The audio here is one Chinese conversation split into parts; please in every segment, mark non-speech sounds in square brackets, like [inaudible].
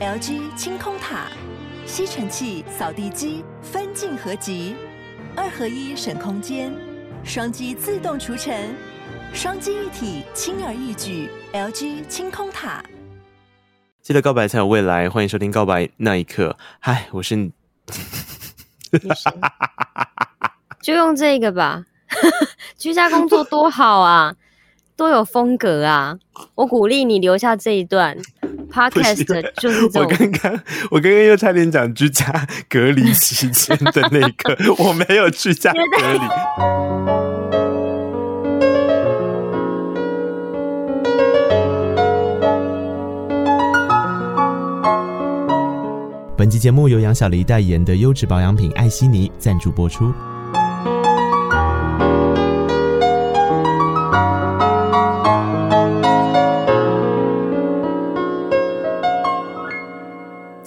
LG 清空塔，吸尘器、扫地机分镜合集，二合一省空间，双击自动除尘，双击一体轻而易举。LG 清空塔，记得告白才有未来，欢迎收听《告白那一刻》。嗨，我是你，就用这个吧。居家工作多好啊，多有风格啊！我鼓励你留下这一段 podcast，就是。我刚刚，我刚刚又差点讲居家隔离期间的那个，[laughs] 我没有居家隔离。本期节目由杨小黎代言的优质保养品艾希妮赞助播出。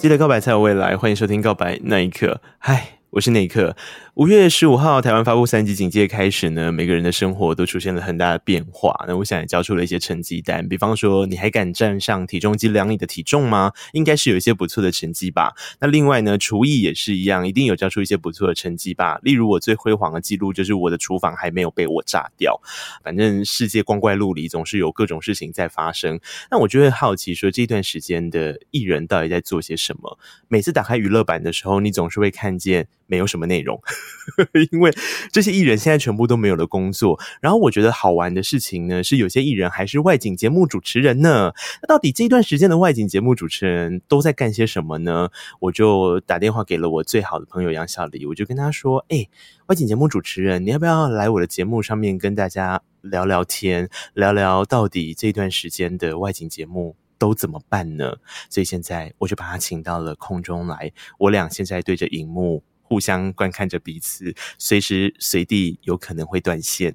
记得告白才有未来，欢迎收听《告白那一刻》。嗨。我是那一刻。五月十五号，台湾发布三级警戒开始呢，每个人的生活都出现了很大的变化。那我想也交出了一些成绩单，比方说，你还敢站上体重机量你的体重吗？应该是有一些不错的成绩吧。那另外呢，厨艺也是一样，一定有交出一些不错的成绩吧。例如我最辉煌的记录就是我的厨房还没有被我炸掉。反正世界光怪陆离，总是有各种事情在发生。那我就会好奇说，这段时间的艺人到底在做些什么？每次打开娱乐版的时候，你总是会看见。没有什么内容，[laughs] 因为这些艺人现在全部都没有了工作。然后我觉得好玩的事情呢，是有些艺人还是外景节目主持人呢。那到底这段时间的外景节目主持人都在干些什么呢？我就打电话给了我最好的朋友杨小黎，我就跟他说：“哎，外景节目主持人，你要不要来我的节目上面跟大家聊聊天，聊聊到底这段时间的外景节目？”都怎么办呢？所以现在我就把他请到了空中来，我俩现在对着荧幕互相观看着彼此，随时随地有可能会断线。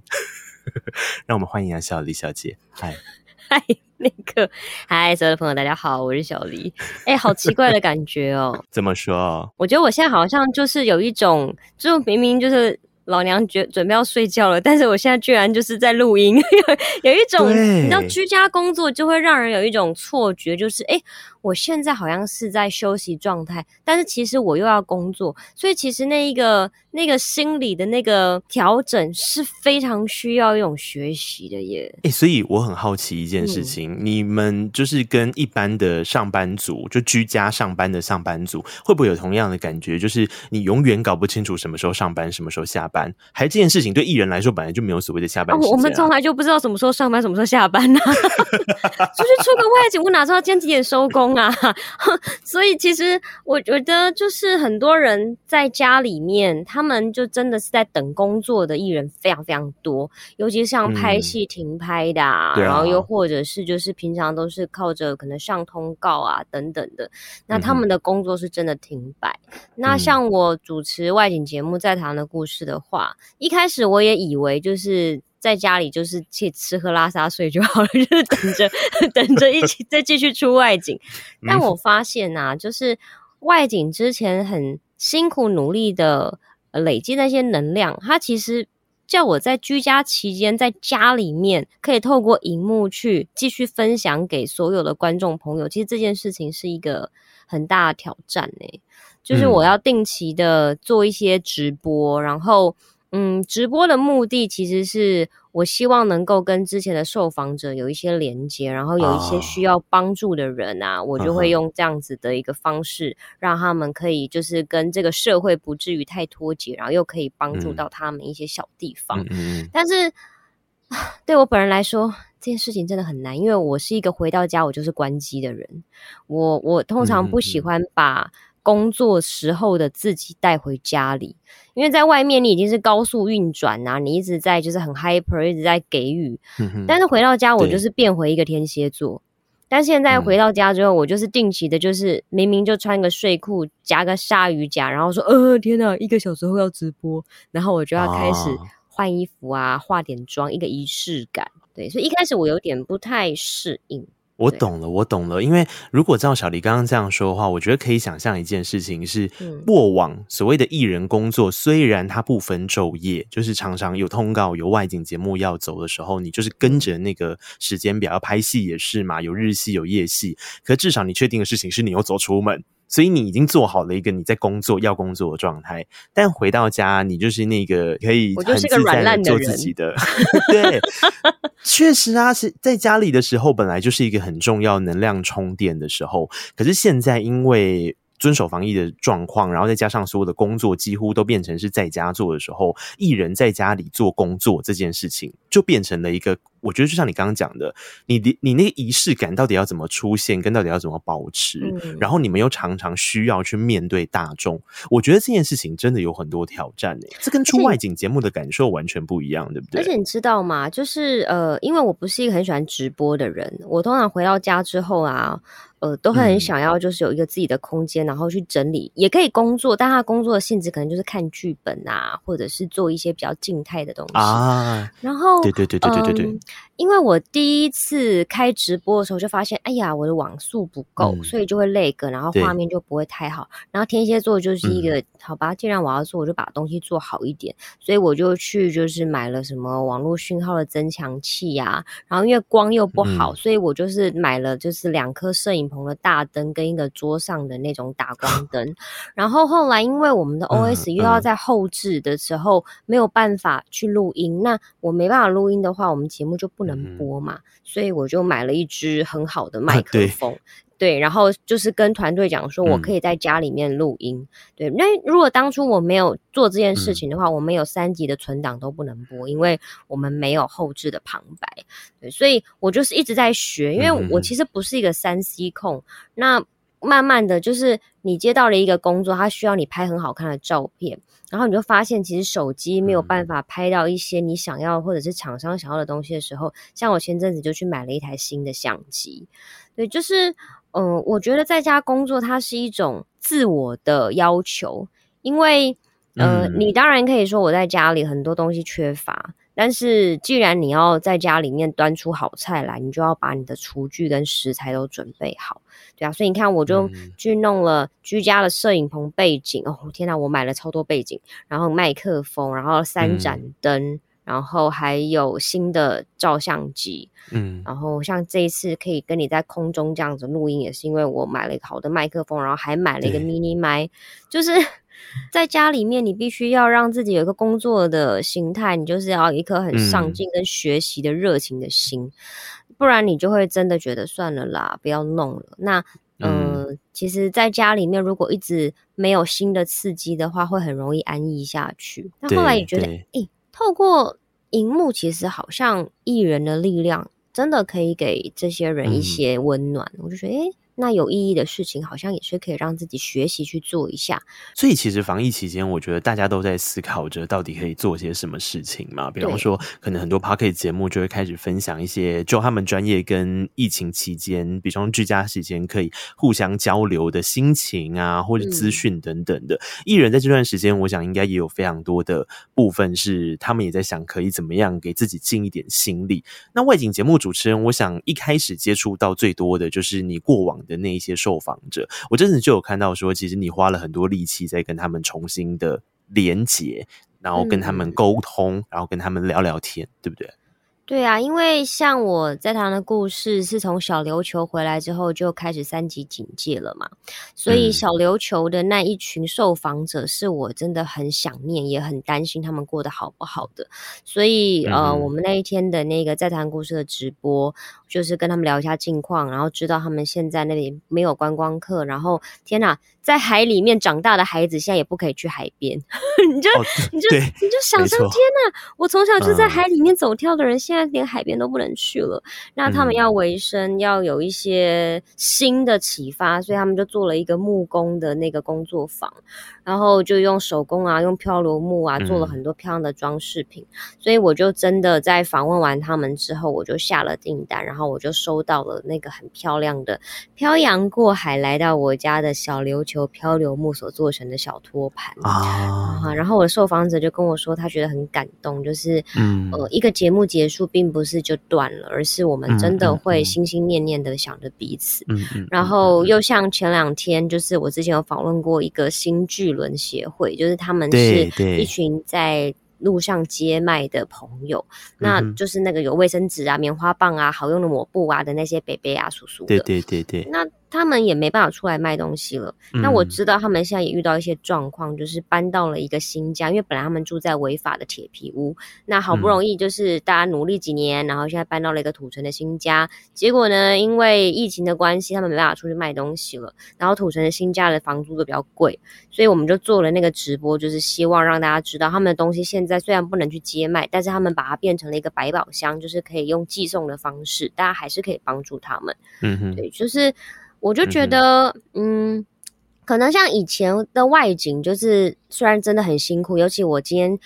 [laughs] 让我们欢迎啊小黎小姐，嗨 [laughs] 嗨，那个嗨，所有的朋友大家好，我是小黎。哎，好奇怪的感觉哦。[laughs] 怎么说？我觉得我现在好像就是有一种，就明明就是。老娘觉准备要睡觉了，但是我现在居然就是在录音，有 [laughs] 有一种你知道居家工作就会让人有一种错觉，就是哎我现在好像是在休息状态，但是其实我又要工作，所以其实那一个那个心理的那个调整是非常需要一种学习的耶。哎所以我很好奇一件事情，嗯，你们就是跟一般的上班族，就居家上班的上班族，会不会有同样的感觉？就是你永远搞不清楚什么时候上班，什么时候下班，还这件事情对艺人来说本来就没有所谓的下班时间啊。啊，我们从来就不知道什么时候上班，什么时候下班呢？啊？出 [laughs] 去出个外景，我哪知道今天几点收工？啊，[laughs] 所以其实我觉得，就是很多人在家里面，他们就真的是在等工作的艺人非常非常多，尤其是像拍戏停拍的啊，嗯、然后又或者是就是平常都是靠着可能上通告啊等等的，那他们的工作是真的停摆。嗯、那像我主持外景节目《在台湾的故事》的话，一开始我也以为就是。在家里就是去吃喝拉撒睡就好了，[laughs] 就是等着等着一起再继续出外景。但我发现啊，就是外景之前很辛苦努力的累积那些能量，它其实叫我在居家期间在家里面可以透过荧幕去继续分享给所有的观众朋友。其实这件事情是一个很大的挑战呢、欸，就是我要定期的做一些直播，然后。嗯，直播的目的其实是我希望能够跟之前的受访者有一些连接，然后有一些需要帮助的人啊，我就会用这样子的一个方式，让他们可以就是跟这个社会不至于太脱节，然后又可以帮助到他们一些小地方。嗯，但是 [sighs] 对我本人来说，这件事情真的很难，因为我是一个回到家我就是关机的人，我我通常不喜欢把。工作时候的自己带回家里，因为在外面你已经是高速运转啊，你一直在就是很 hyper，一直在给予。嗯、但是回到家，我就是变回一个天蝎座。但现在回到家之后，我就是定期的，就是明明就穿个睡裤，夹个鲨鱼夹，然后说：“呃，天哪，一个小时后要直播。”然后我就要开始换衣服啊，化点妆，一个仪式感。对，所以一开始我有点不太适应。我懂了，我懂了。因为如果照小黎刚刚这样说的话，我觉得可以想象一件事情是：过往所谓的艺人工作，虽然他不分昼夜，就是常常有通告、有外景节目要走的时候，你就是跟着那个时间表要拍戏也是嘛，有日戏有夜戏。可至少你确定的事情是你有走出门。所以你已经做好了一个你在工作要工作的状态，但回到家你就是那个可以很自在的做自己的。[laughs] 对，确实啊，是在家里的时候本来就是一个很重要能量充电的时候，可是现在因为遵守防疫的状况，然后再加上所有的工作几乎都变成是在家做的时候，一人在家里做工作这件事情就变成了一个。我觉得就像你刚刚讲的，你的你那个仪式感到底要怎么出现，跟到底要怎么保持，嗯、然后你们又常常需要去面对大众，我觉得这件事情真的有很多挑战诶、欸，这跟出外景节目的感受完全不一样，对不对？而且你知道吗？就是呃，因为我不是一个很喜欢直播的人，我通常回到家之后啊，呃，都会很想要就是有一个自己的空间，嗯、然后去整理，也可以工作，但他工作的性质可能就是看剧本啊，或者是做一些比较静态的东西啊。然后，对对对对对对对。嗯因为我第一次开直播的时候就发现，哎呀，我的网速不够，嗯、所以就会 lag，然后画面就不会太好。然后天蝎座就是一个、嗯、好吧，既然我要做，我就把东西做好一点，所以我就去就是买了什么网络讯号的增强器呀、啊。然后因为光又不好，嗯、所以我就是买了就是两颗摄影棚的大灯跟一个桌上的那种打光灯。然后后来因为我们的 OS 又要在后置的时候没有办法去录音，那我没办法录音的话，我们节目就不能。能播嘛？所以我就买了一支很好的麦克风，啊、对，然后就是跟团队讲说，我可以在家里面录音。嗯、对，那如果当初我没有做这件事情的话，嗯、我们有三集的存档都不能播，因为我们没有后置的旁白。对，所以我就是一直在学，因为我其实不是一个三 C 控。嗯、那慢慢的就是你接到了一个工作，它需要你拍很好看的照片。然后你就发现，其实手机没有办法拍到一些你想要或者是厂商想要的东西的时候，像我前阵子就去买了一台新的相机。对，就是，嗯、呃，我觉得在家工作它是一种自我的要求，因为，呃，嗯、你当然可以说我在家里很多东西缺乏。但是，既然你要在家里面端出好菜来，你就要把你的厨具跟食材都准备好，对啊。所以你看，我就去弄了居家的摄影棚背景。嗯、哦，天哪，我买了超多背景，然后麦克风，然后三盏灯，嗯、然后还有新的照相机。嗯，然后像这一次可以跟你在空中这样子录音，也是因为我买了一个好的麦克风，然后还买了一个 mini 麦，对就是。在家里面，你必须要让自己有一个工作的心态，你就是要有一颗很上进跟学习的热情的心，嗯、不然你就会真的觉得算了啦，不要弄了。那，呃、嗯，其实，在家里面如果一直没有新的刺激的话，会很容易安逸下去。那后来也觉得，诶、欸，透过荧幕，其实好像艺人的力量真的可以给这些人一些温暖。嗯、我就觉得，诶、欸。那有意义的事情，好像也是可以让自己学习去做一下。所以，其实防疫期间，我觉得大家都在思考着到底可以做些什么事情嘛。比方说，可能很多 Podcast 节目就会开始分享一些，就他们专业跟疫情期间，比方说居家时间可以互相交流的心情啊，或者资讯等等的。艺、嗯、人在这段时间，我想应该也有非常多的部分是他们也在想，可以怎么样给自己尽一点心力。那外景节目主持人，我想一开始接触到最多的就是你过往的那一些受访者，我真的就有看到说，其实你花了很多力气在跟他们重新的连接，然后跟他们沟通，嗯、然后跟他们聊聊天，对不对？对啊，因为像我在谈的故事是从小琉球回来之后就开始三级警戒了嘛，所以小琉球的那一群受访者是我真的很想念，也很担心他们过得好不好的。所以呃，我们那一天的那个在谈故事的直播，就是跟他们聊一下近况，然后知道他们现在那里没有观光客，然后天哪，在海里面长大的孩子现在也不可以去海边，[laughs] 你就、哦、你就你就想象，天哪，我从小就在海里面走跳的人，现在。连海边都不能去了，那他们要维生，嗯、要有一些新的启发，所以他们就做了一个木工的那个工作坊，然后就用手工啊，用漂流木啊，做了很多漂亮的装饰品。嗯、所以我就真的在访问完他们之后，我就下了订单，然后我就收到了那个很漂亮的漂洋过海来到我家的小琉球漂流木所做成的小托盘啊，然后我的受访者就跟我说，他觉得很感动，就是嗯。呃一个节目结束并不是就断了，而是我们真的会心心念念的想着彼此，嗯嗯，然后又像前两天，就是我之前有访问过一个新巨轮协会，就是他们是一群在。路上街卖的朋友，那就是那个有卫生纸啊、棉花棒啊、好用的抹布啊的那些北北啊、叔叔的。对对对对。那。他们也没办法出来卖东西了。嗯、那我知道他们现在也遇到一些状况，就是搬到了一个新家，因为本来他们住在违法的铁皮屋。那好不容易就是大家努力几年，嗯、然后现在搬到了一个土城的新家。结果呢，因为疫情的关系，他们没办法出去卖东西了。然后土城的新家的房租都比较贵，所以我们就做了那个直播，就是希望让大家知道，他们的东西现在虽然不能去接卖，但是他们把它变成了一个百宝箱，就是可以用寄送的方式，大家还是可以帮助他们。嗯哼，对，就是。我就觉得，嗯，嗯，可能像以前的外景，就是虽然真的很辛苦，尤其我今天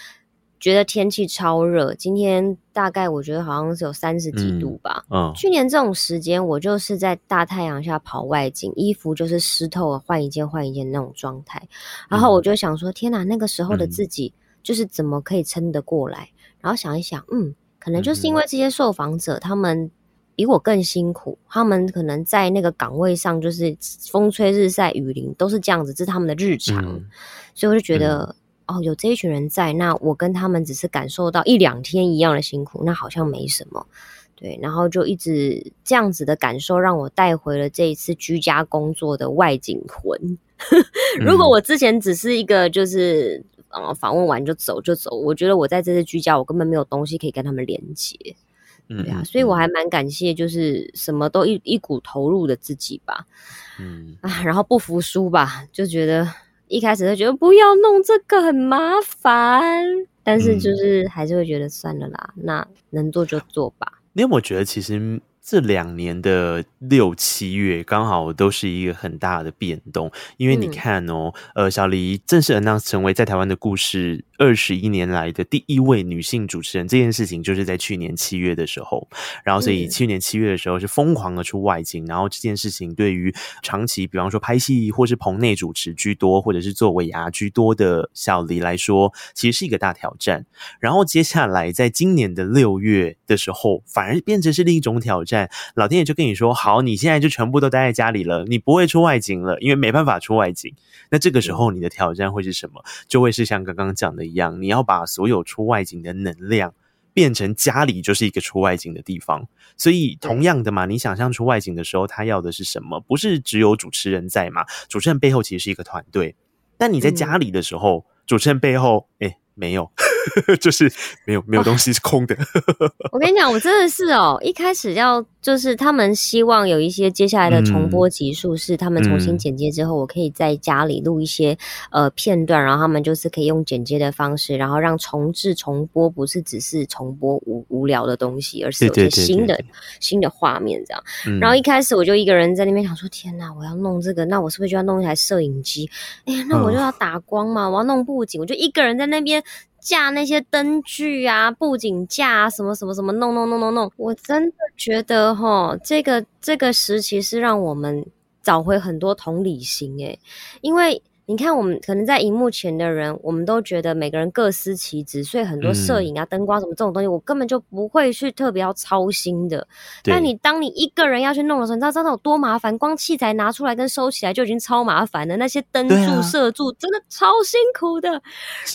觉得天气超热，今天大概我觉得好像是有三十几度吧。嗯，哦，去年这种时间，我就是在大太阳下跑外景，衣服就是湿透了，换一件换一件那种状态。然后我就想说，天哪，那个时候的自己就是怎么可以撑得过来？然后想一想，嗯，可能就是因为这些受访者他们。比我更辛苦，他们可能在那个岗位上，就是风吹日晒雨淋，都是这样子，这是他们的日常。嗯、所以我就觉得，嗯、哦，有这一群人在，那我跟他们只是感受到一两天一样的辛苦，那好像没什么。对，然后就一直这样子的感受，让我带回了这一次居家工作的外景魂。[laughs] 如果我之前只是一个就是呃访问完就走就走，我觉得我在这次居家，我根本没有东西可以跟他们连接。对啊，所以我还蛮感谢，就是什么都一一股投入的自己吧，嗯啊，然后不服输吧，就觉得一开始就觉得不要弄这个很麻烦，但是就是还是会觉得算了啦，那能做就做吧。你有没有觉得其实？这两年的六七月刚好都是一个很大的变动，因为你看哦，嗯、呃，小黎正式 announce 成为在台湾的故事二十一年来的第一位女性主持人，这件事情就是在去年七月的时候，然后所以去年七月的时候是疯狂的出外景，然后这件事情对于长期比方说拍戏或是棚内主持居多，或者是做尾牙居多的小黎来说，其实是一个大挑战。然后接下来在今年的六月的时候，反而变成是另一种挑战。老天爷就跟你说：“好，你现在就全部都待在家里了，你不会出外景了，因为没办法出外景。那这个时候你的挑战会是什么？就会是像刚刚讲的一样，你要把所有出外景的能量变成家里就是一个出外景的地方。所以同样的嘛，你想象出外景的时候，他要的是什么？不是只有主持人在嘛？主持人背后其实是一个团队。但你在家里的时候，主持人背后，诶，没有。” [laughs] 就是没有没有东西是空的。[laughs] 我跟你讲，我真的是哦，一开始要就是他们希望有一些接下来的重播集数，是他们重新剪接之后，我可以在家里录一些呃片段，然后他们就是可以用剪接的方式，然后让重置重播不是只是重播无无聊的东西，而是有些新的新的画面这样。然后一开始我就一个人在那边想说，天哪，我要弄这个，那我是不是就要弄一台摄影机？哎呀，那我就要打光嘛，我要弄布景，我就一个人在那边。架那些灯具啊，布景架啊，什么什么什么，弄弄弄弄弄，我真的觉得哈，这个这个时期是让我们找回很多同理心诶，因为。你看，我们可能在荧幕前的人，我们都觉得每个人各司其职，所以很多摄影啊、灯光什么这种东西，我根本就不会去特别要操心的。但你当你一个人要去弄的时候，你知道真的有多麻烦？光器材拿出来跟收起来就已经超麻烦了，那些灯柱、射柱真的超辛苦的。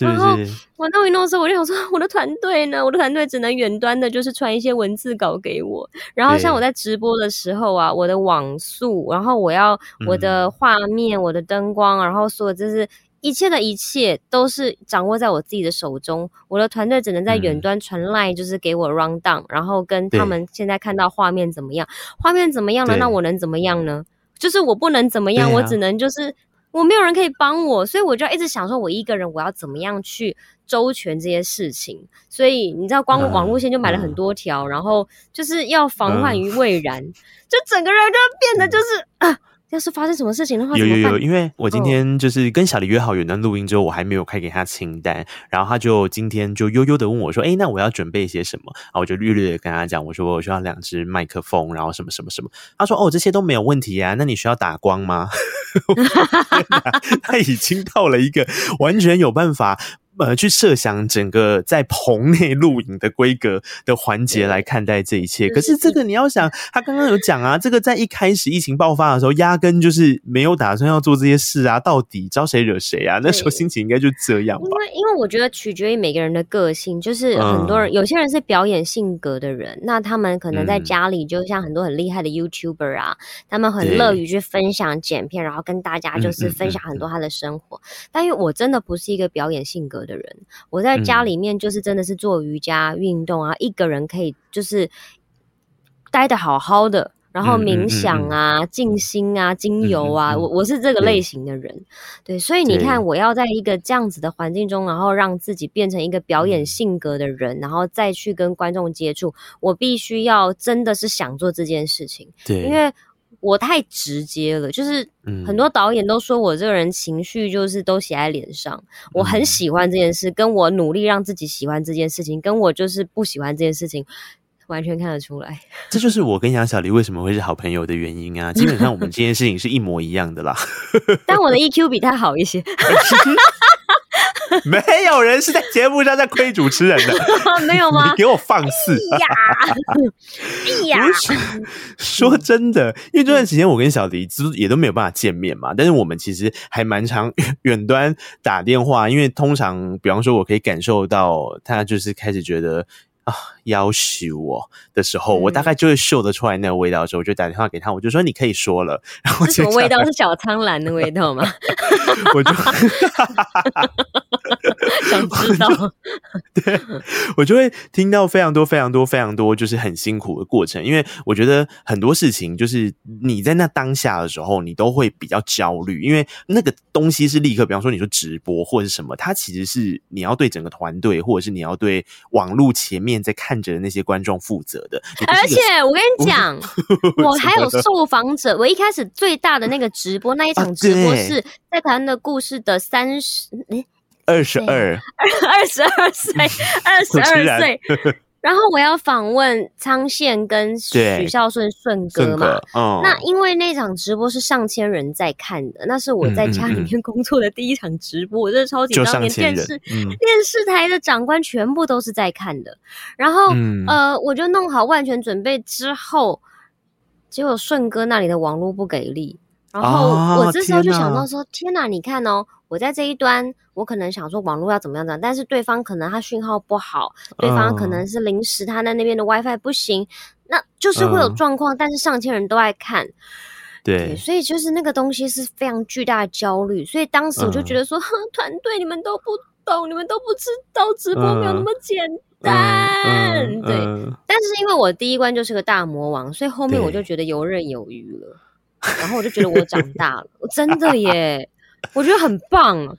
然后我弄一弄的时候，我就想说，我的团队呢？我的团队只能远端的，就是传一些文字稿给我。然后像我在直播的时候啊，我的网速，然后我要我的画面、我的灯光，然后。做就是一切的一切都是掌握在我自己的手中，我的团队只能在远端传 line，就是给我 run down，、嗯、然后跟他们现在看到画面怎么样，画面怎么样了，那我能怎么样呢？就是我不能怎么样，啊、我只能就是我没有人可以帮我，所以我就一直想说，我一个人我要怎么样去周全这些事情。所以你知道，光网路线就买了很多条，嗯、然后就是要防患于未然，嗯、就整个人就变得就是、嗯、啊。要是发生什么事情的话，有有有，因为我今天就是跟小黎约好远端录音之后，我还没有开给他清单，然后他就今天就悠悠的问我说：“哎，那我要准备一些什么？”然后我就略略的跟他讲，我说我需要两只麦克风，然后什么什么什么。他说：“哦，这些都没有问题啊，那你需要打光吗？” [laughs] 他已经到了一个完全有办法。呃，去设想整个在棚内录影的规格的环节来看待这一切。可是这个你要想，他刚刚有讲啊，这个在一开始疫情爆发的时候，压根就是没有打算要做这些事啊。到底招谁惹谁啊？那时候心情应该就这样吧。因为因为我觉得取决于每个人的个性，就是很多人、嗯、有些人是表演性格的人，那他们可能在家里就像很多很厉害的 YouTuber 啊，他们很乐于去分享剪片，然后跟大家就是分享很多他的生活。但因为我真的不是一个表演性格的人，我在家里面就是真的是做瑜伽运动啊，一个人可以就是待的好好的，然后冥想啊、静心啊、精油啊，我我是这个类型的人，对，所以你看，我要在一个这样子的环境中，然后让自己变成一个表演性格的人，然后再去跟观众接触，我必须要真的是想做这件事情，对，因为。我太直接了，就是很多导演都说我这个人情绪就是都写在脸上。嗯、我很喜欢这件事，跟我努力让自己喜欢这件事情，跟我就是不喜欢这件事情，完全看得出来。这就是我跟杨小黎为什么会是好朋友的原因啊！基本上我们这件事情是一模一样的啦。[laughs] 但我的 EQ 比他好一些。[laughs] [laughs] 没有人是在节目上在亏主持人的，[laughs] 没有吗？你给我放肆！哎呀，说真的，因为这段时间我跟小黎也都没有办法见面嘛，但是我们其实还蛮常远端打电话，因为通常，比方说，我可以感受到他就是开始觉得。啊，要求我的时候，我大概就会嗅得出来那个味道的时候，我就打电话给他，我就说你可以说了。然后什么味道？是小苍兰的味道吗？[laughs] 我就 [laughs] 想知道。[laughs] 对，我就会听到非常多、非常多、非常多，就是很辛苦的过程。因为我觉得很多事情，就是你在那当下的时候，你都会比较焦虑，因为那个东西是立刻，比方说你说直播或者是什么，它其实是你要对整个团队，或者是你要对网络前面。在看着那些观众负责的，而且我跟你讲，[laughs] 我还有受访者。我一开始最大的那个直播那一场直播是在谈的故事的三十诶二十二二十二岁二十二岁。[laughs] 然后我要访问苍宪跟许孝顺顺哥嘛，哦、那因为那场直播是上千人在看的，那是我在家里面工作的第一场直播，嗯嗯嗯我真的超紧张，连电视、嗯、[laughs] 电视台的长官全部都是在看的。然后、嗯、呃，我就弄好万全准备之后，结果顺哥那里的网络不给力，然后我这时候就想到说：天哪，你看哦。我在这一端，我可能想说网络要怎么样怎样，但是对方可能他讯号不好，对方可能是临时他在那边的 WiFi 不行，那就是会有状况。但是上千人都爱看，对，所以就是那个东西是非常巨大的焦虑。所以当时我就觉得说，[laughs] 团队你们都不懂，你们都不知道直播没有那么简单，对。但是因为我第一关就是个大魔王，所以后面我就觉得游刃有余了，然后我就觉得我长大了，我真的耶。我觉得很棒。[laughs]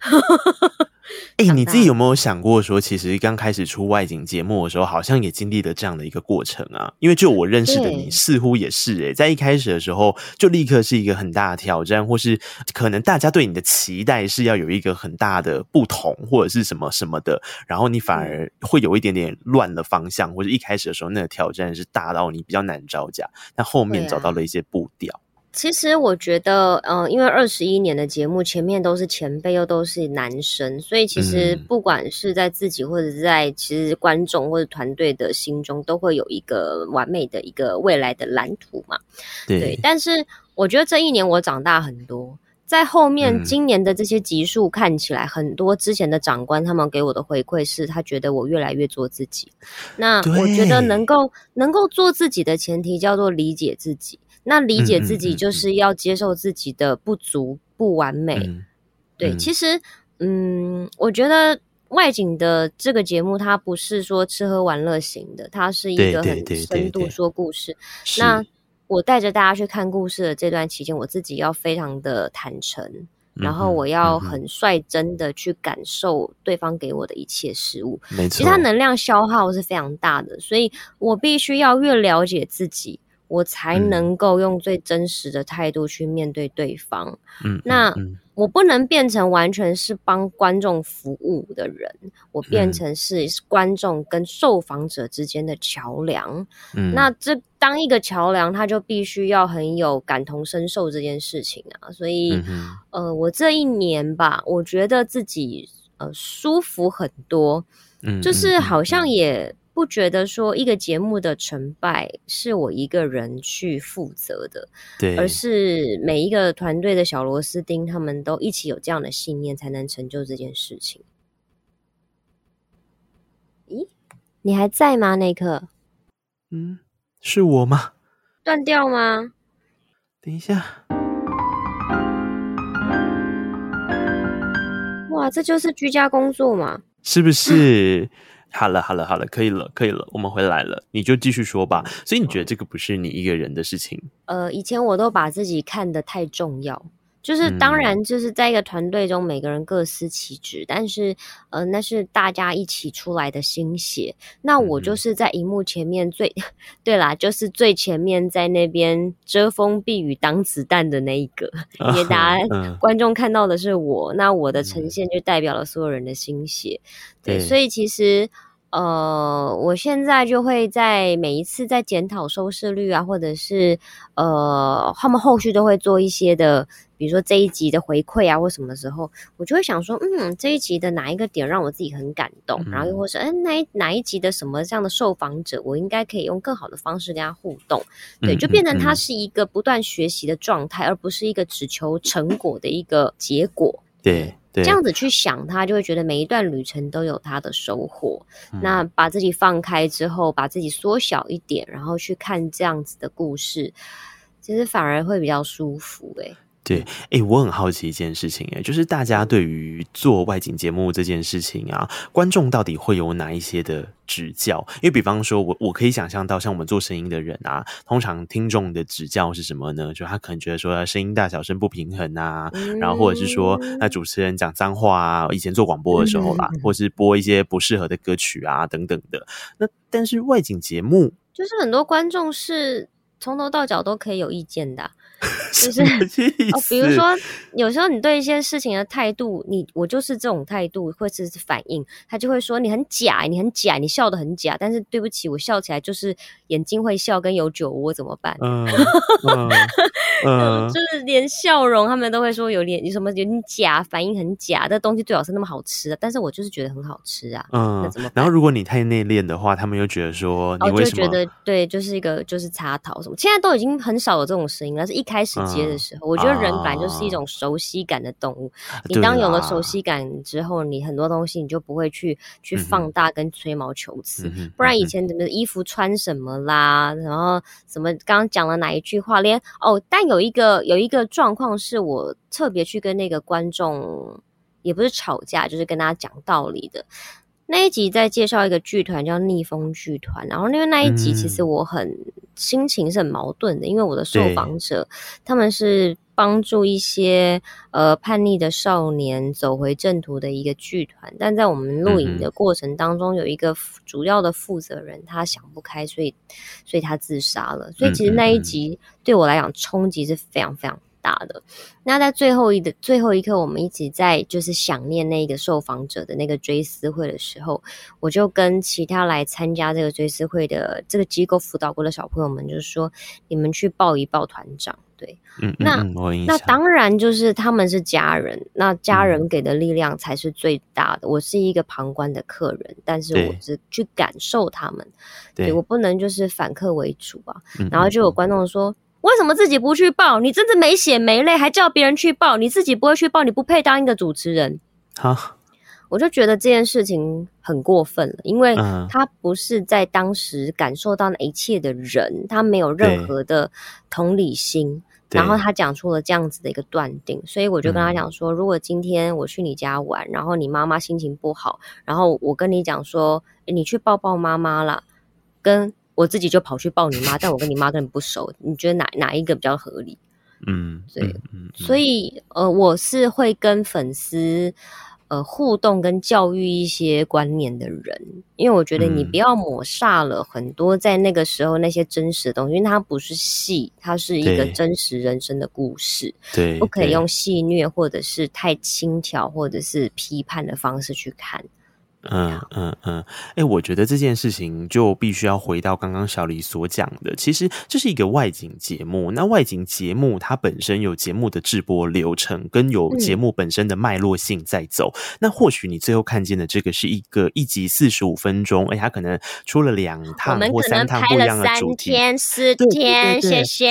哎、欸，你自己有没有想过说，其实刚开始出外景节目的时候，好像也经历了这样的一个过程啊？因为就我认识的你，似乎也是哎、欸，在一开始的时候，就立刻是一个很大的挑战，或是可能大家对你的期待是要有一个很大的不同，或者是什么什么的，然后你反而会有一点点乱了方向，或者一开始的时候那个挑战是大到你比较难招架，但后面找到了一些步调。其实我觉得，嗯、呃，因为二十一年的节目，前面都是前辈，又都是男生，所以其实不管是在自己或者是在其实观众或者团队的心中，都会有一个完美的一个未来的蓝图嘛。对，对。但是我觉得这一年我长大很多，在后面今年的这些集数看起来，很多之前的长官他们给我的回馈是，他觉得我越来越做自己。那我觉得能够能够做自己的前提叫做理解自己。那理解自己就是要接受自己的不足、不完美。嗯、对，嗯、其实，嗯，我觉得外景的这个节目，它不是说吃喝玩乐型的，它是一个很深度说故事。那我带着大家去看故事的这段期间，我自己要非常的坦诚，嗯、然后我要很率真的去感受对方给我的一切事物。没错，其实它能量消耗是非常大的，所以我必须要越了解自己。我才能够用最真实的态度去面对对方。嗯，那。嗯我不能变成完全是帮观众服务的人，我变成是观众跟受访者之间的桥梁。嗯，那这当一个桥梁，他就必须要很有感同身受这件事情啊。所以，嗯、呃，我这一年吧，我觉得自己呃舒服很多，嗯，就是好像也。不觉得说一个节目的成败是我一个人去负责的，对，而是每一个团队的小螺丝钉，他们都一起有这样的信念，才能成就这件事情。咦，你还在吗？那一刻，嗯，是我吗？断掉吗？等一下，哇，这就是居家工作嘛？是不是？[laughs] 好了，好了，好了，可以了，可以了，我们回来了，你就继续说吧。所以你觉得这个不是你一个人的事情？呃，以前我都把自己看得太重要，就是当然就是在一个团队中，每个人各司其职，嗯、但是呃，那是大家一起出来的心血。那我就是在荧幕前面最、嗯、[laughs] 对啦，就是最前面在那边遮风避雨挡子弹的那一个，[laughs] 因为大家。观众看到的是我，那我的呈现就代表了所有人的心血。对，对，所以其实，呃，我现在就会在每一次在检讨收视率啊，或者是呃，他们后续都会做一些的，比如说这一集的回馈啊，或什么的时候，我就会想说，嗯，这一集的哪一个点让我自己很感动，嗯、然后又或是，嗯，哪哪一集的什么这样的受访者，我应该可以用更好的方式跟他互动，对，就变成他是一个不断学习的状态，而不是一个只求成果的一个结果，对。对这样子去想，他就会觉得每一段旅程都有他的收获。嗯。那把自己放开之后，把自己缩小一点，然后去看这样子的故事，其实反而会比较舒服欸。对，哎，我很好奇一件事情，哎，就是大家对于做外景节目这件事情啊，观众到底会有哪一些的指教？因为比方说，我我可以想象到，像我们做声音的人啊，通常听众的指教是什么呢？就他可能觉得说声音大小声不平衡啊，嗯、然后或者是说，那主持人讲脏话啊，以前做广播的时候啦，嗯、或是播一些不适合的歌曲啊等等的。那但是外景节目，就是很多观众是从头到脚都可以有意见的。就是哦，比如说，有时候你对一些事情的态度，你我就是这种态度，或者是反应，他就会说你很假，你很假，你笑的很假。但是对不起，我笑起来就是眼睛会笑，跟有酒窝怎么办？[laughs] 嗯，嗯嗯就是连笑容他们都会说有点有什么有点假，反应很假。这东西最好是那么好吃的，但是我就是觉得很好吃啊。嗯，那怎么？然后如果你太内敛的话，他们又觉得说你为什么？哦、就觉得对，就是一个就是插头什么。现在都已经很少有这种声音了，是一。开始接的时候，嗯，我觉得人本来就是一种熟悉感的动物。啊，你当有了熟悉感之后，你很多东西你就不会去去放大跟吹毛求疵，嗯。不然以前怎么衣服穿什么啦，然后什么刚刚讲了哪一句话，连哦，但有一个有一个状况是我特别去跟那个观众，也不是吵架，就是跟大家讲道理的。那一集在介绍一个剧团叫逆风剧团，然后因为那一集其实我很、嗯、心情是很矛盾的，因为我的受访者他们是帮助一些呃叛逆的少年走回正途的一个剧团，但在我们录影的过程当中，有一个主要的负责人他想不开，所以所以他自杀了，所以其实那一集对我来讲冲击是非常非常大的。那在最后一的最后一刻，我们一直在就是想念那个受访者的那个追思会的时候，我就跟其他来参加这个追思会的这个机构辅导过的小朋友们，就是说，你们去抱一抱团长。对，嗯，那嗯嗯那当然就是他们是家人，那家人给的力量才是最大的。嗯、我是一个旁观的客人，但是我是去感受他们，对，对我不能就是反客为主啊。嗯、然后就有观众说。为什么自己不去报？你真的没血没泪，还叫别人去报？你自己不会去报，你不配当一个主持人。好，[laughs] 我就觉得这件事情很过分了，因为他不是在当时感受到那一切的人，他没有任何的同理心，然后他讲出了这样子的一个断定，所以我就跟他讲说，如果今天我去你家玩，然后你妈妈心情不好，然后我跟你讲说，你去抱抱妈妈啦，跟。我自己就跑去抱你妈，但我跟你妈根本不熟，你觉得哪哪一个比较合理？嗯，对，嗯嗯嗯、所以呃，我是会跟粉丝呃互动跟教育一些观念的人，因为我觉得你不要抹煞了很多在那个时候那些真实的东西，因为它不是戏，它是一个真实人生的故事，对，不可以用戏谑或者是太轻佻或者是批判的方式去看。嗯嗯嗯，哎、欸，我觉得这件事情就必须要回到刚刚小李所讲的，其实这是一个外景节目。那外景节目它本身有节目的制播流程，跟有节目本身的脉络性在走。嗯、那或许你最后看见的这个是一个一集四十五分钟，哎、欸，它可能出了两趟或三趟不一样的主题，天四天，谢谢。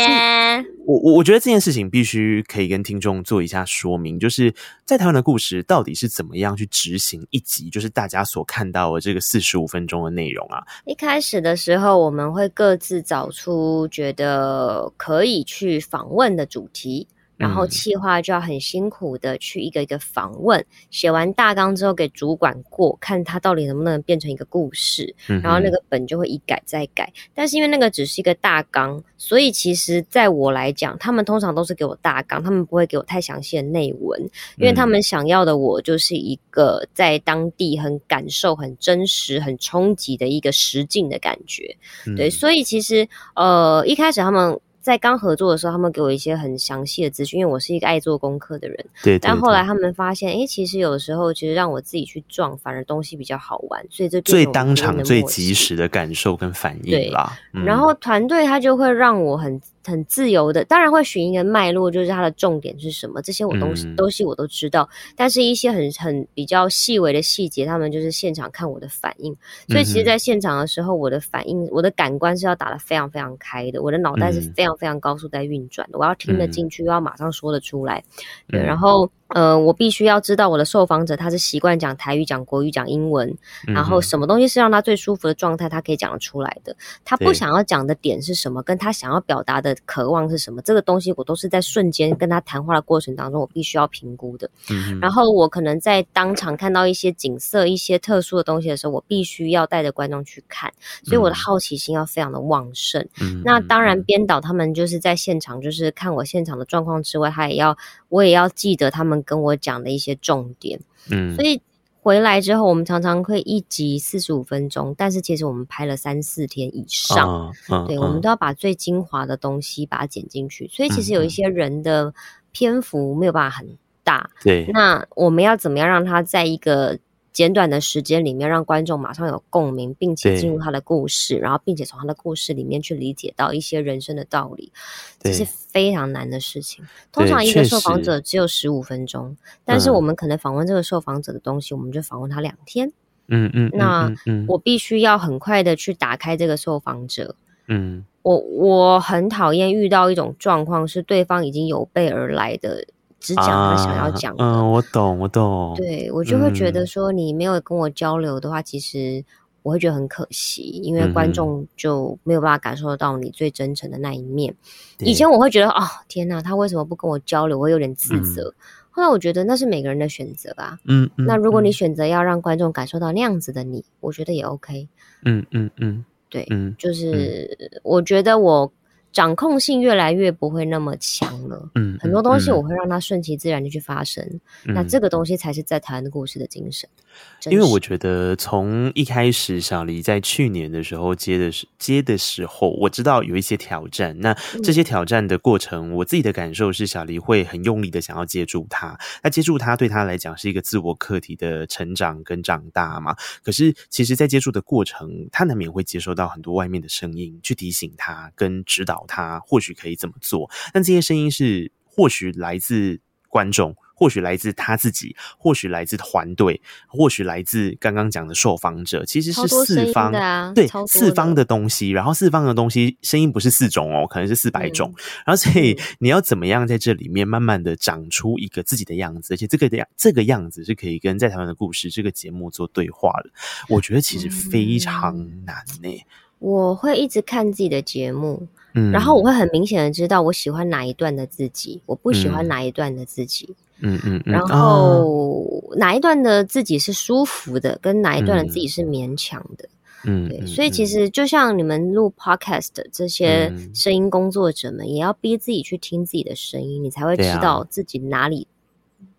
我我我觉得这件事情必须可以跟听众做一下说明，就是在台湾的故事到底是怎么样去执行一集，就是大家。他所看到的这个四十五分钟的内容啊，一开始的时候，我们会各自找出觉得可以去访问的主题。然后企划就要很辛苦的去一个一个访问，写完大纲之后给主管过，看他到底能不能变成一个故事。然后那个本就会一改再改。但是因为那个只是一个大纲，所以其实在我来讲，他们通常都是给我大纲，他们不会给我太详细的内文，因为他们想要的我就是一个在当地很感受、很真实、很冲击的一个实境的感觉。对，所以其实呃一开始他们。在刚合作的时候，他们给我一些很详细的资讯，因为我是一个爱做功课的人。对，对，对。但后来他们发现，哎，其实有时候其实让我自己去撞，反而东西比较好玩。所以这最当场、最及时的感受跟反应啦。对。然后团队他就会让我很。很自由的，当然会寻一个脉络，就是它的重点是什么，这些我东西、嗯、东西我都知道。但是一些很很比较细微的细节，他们就是现场看我的反应。所以其实，在现场的时候，我的反应、我的感官是要打得非常非常开的，我的脑袋是非常非常高速在运转的，我要听得进去，又要马上说得出来。对，然后。呃，我必须要知道我的受访者他是习惯讲台语、讲国语、讲英文，然后什么东西是让他最舒服的状态，他可以讲得出来的。他不想要讲的点是什么，跟他想要表达的渴望是什么，这个东西我都是在瞬间跟他谈话的过程当中，我必须要评估的。嗯，然后我可能在当场看到一些景色、一些特殊的东西的时候，我必须要带着观众去看，所以我的好奇心要非常的旺盛。嗯，那当然，编导他们就是在现场，就是看我现场的状况之外，他也要，我也要记得他们。跟我讲的一些重点，嗯，所以回来之后，我们常常会一集四十五分钟，但是其实我们拍了三四天以上，啊、对、啊，我们都要把最精华的东西把它剪进去，所以其实有一。些人的篇幅没有办法很大，对、嗯，那我们要怎么样让他在一个简短的时间里面，让观众马上有共鸣，并且进入他的故事，然后并且从他的故事里面去理解到一些人生的道理，这是非常难的事情。通常一个受访者只有十五分钟，但是我们可能访问这个受访者的东西，我们就访问他两天。嗯嗯，那我必须要很快的去打开这个受访者。嗯，我我很讨厌遇到一种状况，是对方已经有备而来的。只讲他想要讲的。啊，嗯，我懂，我懂。对，我就会觉得说，你没有跟我交流的话，嗯，其实我会觉得很可惜，因为观众就没有办法感受到你最真诚的那一面。以前我会觉得，哦，天哪，他为什么不跟我交流？我会有点自责。嗯，后来我觉得那是每个人的选择吧。嗯，嗯，那如果你选择要让观众感受到那样子的你，我觉得也 OK。嗯嗯嗯，对，嗯，就是我觉得我。掌控性越来越不会那么强了，嗯，很多东西我会让它顺其自然的去发生，嗯，那这个东西才是在台湾的故事的精神。因为我觉得从一开始小黎在去年的时候接的时接的时候，我知道有一些挑战。那这些挑战的过程，我自己的感受是小黎会很用力的想要接住他。那接住他对他来讲是一个自我课题的成长跟长大嘛。可是其实，在接触的过程，他难免会接收到很多外面的声音，去提醒他跟指导他，或许可以怎么做。但这些声音是或许来自观众。或许来自他自己，或许来自团队，或许来自刚刚讲的受访者，其实是四方的、啊、对四方的东西。然后四方的东西声音不是四种哦，可能是四百种、嗯。然后所以你要怎么样在这里面慢慢的长出一个自己的样子，而且这个样这个样子是可以跟在台湾的故事这个节目做对话的。我觉得其实非常难呢、欸。我会一直看自己的节目，嗯，然后我会很明显的知道我喜欢哪一段的自己，我不喜欢哪一段的自己。嗯嗯嗯，然后哪一段的自己是舒服的，跟哪一段的自己是勉强的，嗯，对，所以其实就像你们录 podcast 的这些声音工作者们，也要逼自己去听自己的声音，你才会知道自己哪里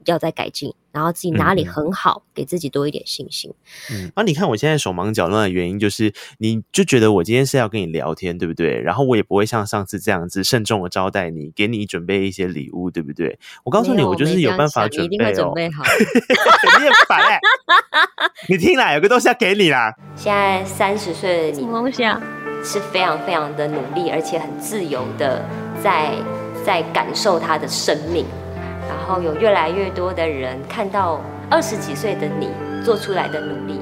要再改进，然后自己哪里很好，嗯、给自己多一点信心。嗯，啊，你看我现在手忙脚乱的原因就是，你就觉得我今天是要跟你聊天，对不对？然后我也不会像上次这样子慎重的招待你，给你准备一些礼物，对不对？我告诉你，我就是有办法准备哦。你一定会准备好。[laughs] 你也烦哎！[laughs] 你听啦，有个东西要给你啦。现在三十岁的你，什么东西啊？是非常非常的努力，而且很自由的在在感受他的生命。然后有越来越多的人看到二十几岁的你做出来的努力。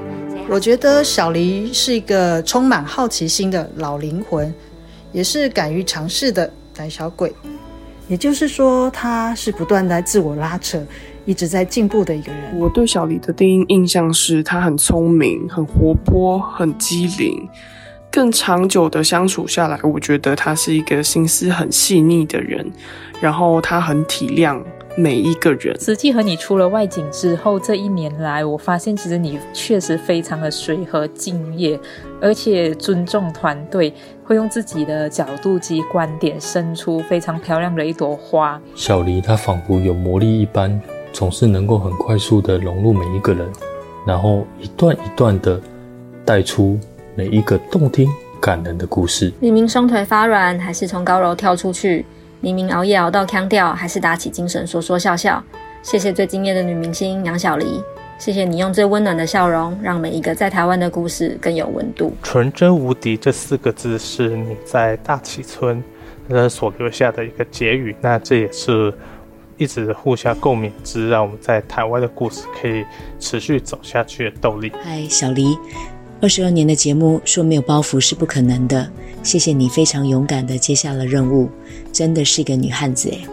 我觉得小黎是一个充满好奇心的老灵魂，也是敢于尝试的胆小鬼。也就是说，他是不断在自我拉扯，一直在进步的一个人。我对小黎的第一印象是，他很聪明、很活泼、很机灵。更长久的相处下来，我觉得他是一个心思很细腻的人，然后他很体谅。每一个人，实际和你出了外景之后，这一年来，我发现其实你确实非常的随和敬业，而且尊重团队，会用自己的角度及观点生出非常漂亮的一朵花。小黎他仿佛有魔力一般，总是能够很快速的融入每一个人，然后一段一段的带出每一个动听感人的故事。明明双腿发软，还是从高楼跳出去。明明熬夜熬到腔调，还是打起精神说说笑笑。谢谢最敬业的女明星杨小黎，谢谢你用最温暖的笑容，让每一个在台湾的故事更有温度。纯真无敌这四个字是你在大崎村呃所留下的一个结语，那这也是一直互相共勉之，让我们在台湾的故事可以持续走下去的动力。嗨，小黎。二十二年的节目，说没有包袱是不可能的。谢谢你非常勇敢地接下了任务，真的是一个女汉子诶。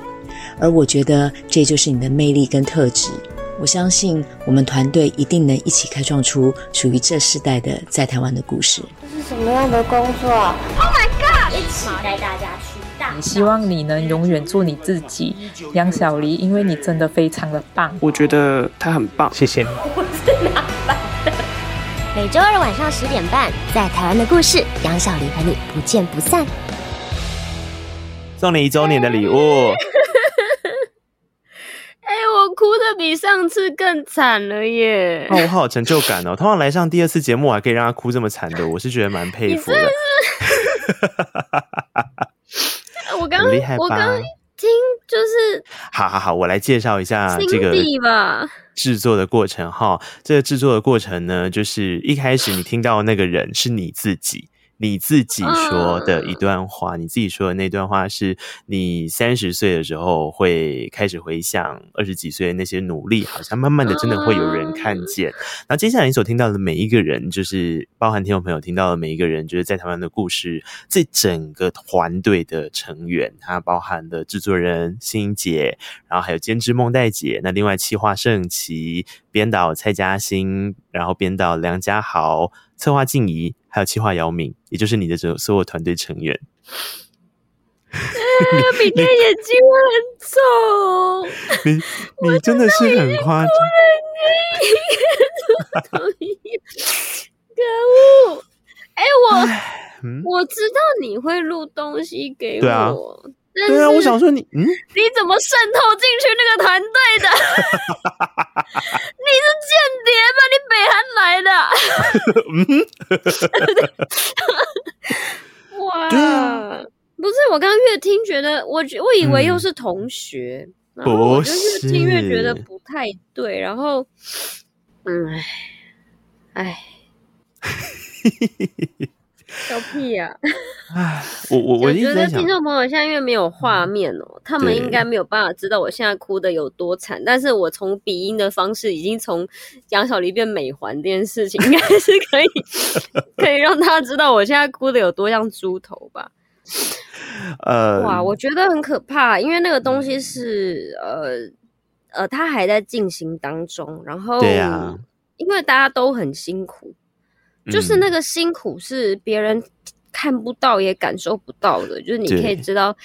而我觉得这就是你的魅力跟特质。我相信我们团队一定能一起开创出属于这世代的在台湾的故事。这是什么样的工作？Oh my god！一起带大家去大。希望你能永远做你自己，杨小黎，因为你真的非常的棒。我觉得她很棒，谢谢你。我是哪班的？每周二晚上十点半，在台湾的故事，杨小黎和你不见不散。送你一周年的礼物。[laughs] 哎、欸，我哭的比上次更惨了耶！哦，我好有成就感哦！通常来上第二次节目，还可以让他哭这么惨的，我是觉得蛮佩服的。[laughs] 我刚我刚听就是，好好好，我来介绍一下这个吧。制作的过程哈，这个制作的过程呢，就是一开始你听到的那个人是你自己。你自己说的一段话，你自己说的那段话，是你三十岁的时候会开始回想二十几岁的那些努力，好像慢慢的真的会有人看见。那接下来你所听到的每一个人，就是包含听众朋友听到的每一个人，就是在台湾的故事，这整个团队的成员，它包含了制作人欣姐，然后还有监制孟黛姐，那另外企划盛琦，编导蔡嘉欣，然后编导梁家豪，策划静怡。还有企划姚明，也就是你的这所有团队成员。[laughs] 哎、比天眼睛会很肿。[laughs] 你你真的是很夸张。[laughs] 可恶！哎，我、嗯、我知道你会录东西给我。啊，对啊，我想说你，嗯，你怎么渗透进去那个团队的？[laughs] 你是间谍吧？你北韩来的？[laughs] 嗯。[laughs] 哇！不是，我刚刚越听觉得，我我以为又是同学，嗯、然后我就越听越觉得不太对，然后，嗯，哎。[laughs] 笑屁呀！哎，我我我觉得听众朋友现在因为没有画面哦、喔，他们应该没有办法知道我现在哭的有多惨。但是我从鼻音的方式，已经从杨小黎变美环这件事情，应该是可以 [laughs] 可以让他知道我现在哭的有多像猪头吧？[laughs] 呃，哇，我觉得很可怕，因为那个东西是呃呃，他还在进行当中，然后对啊，因为大家都很辛苦。就是那个辛苦是别人看不到也感受不到的，就是你可以知道，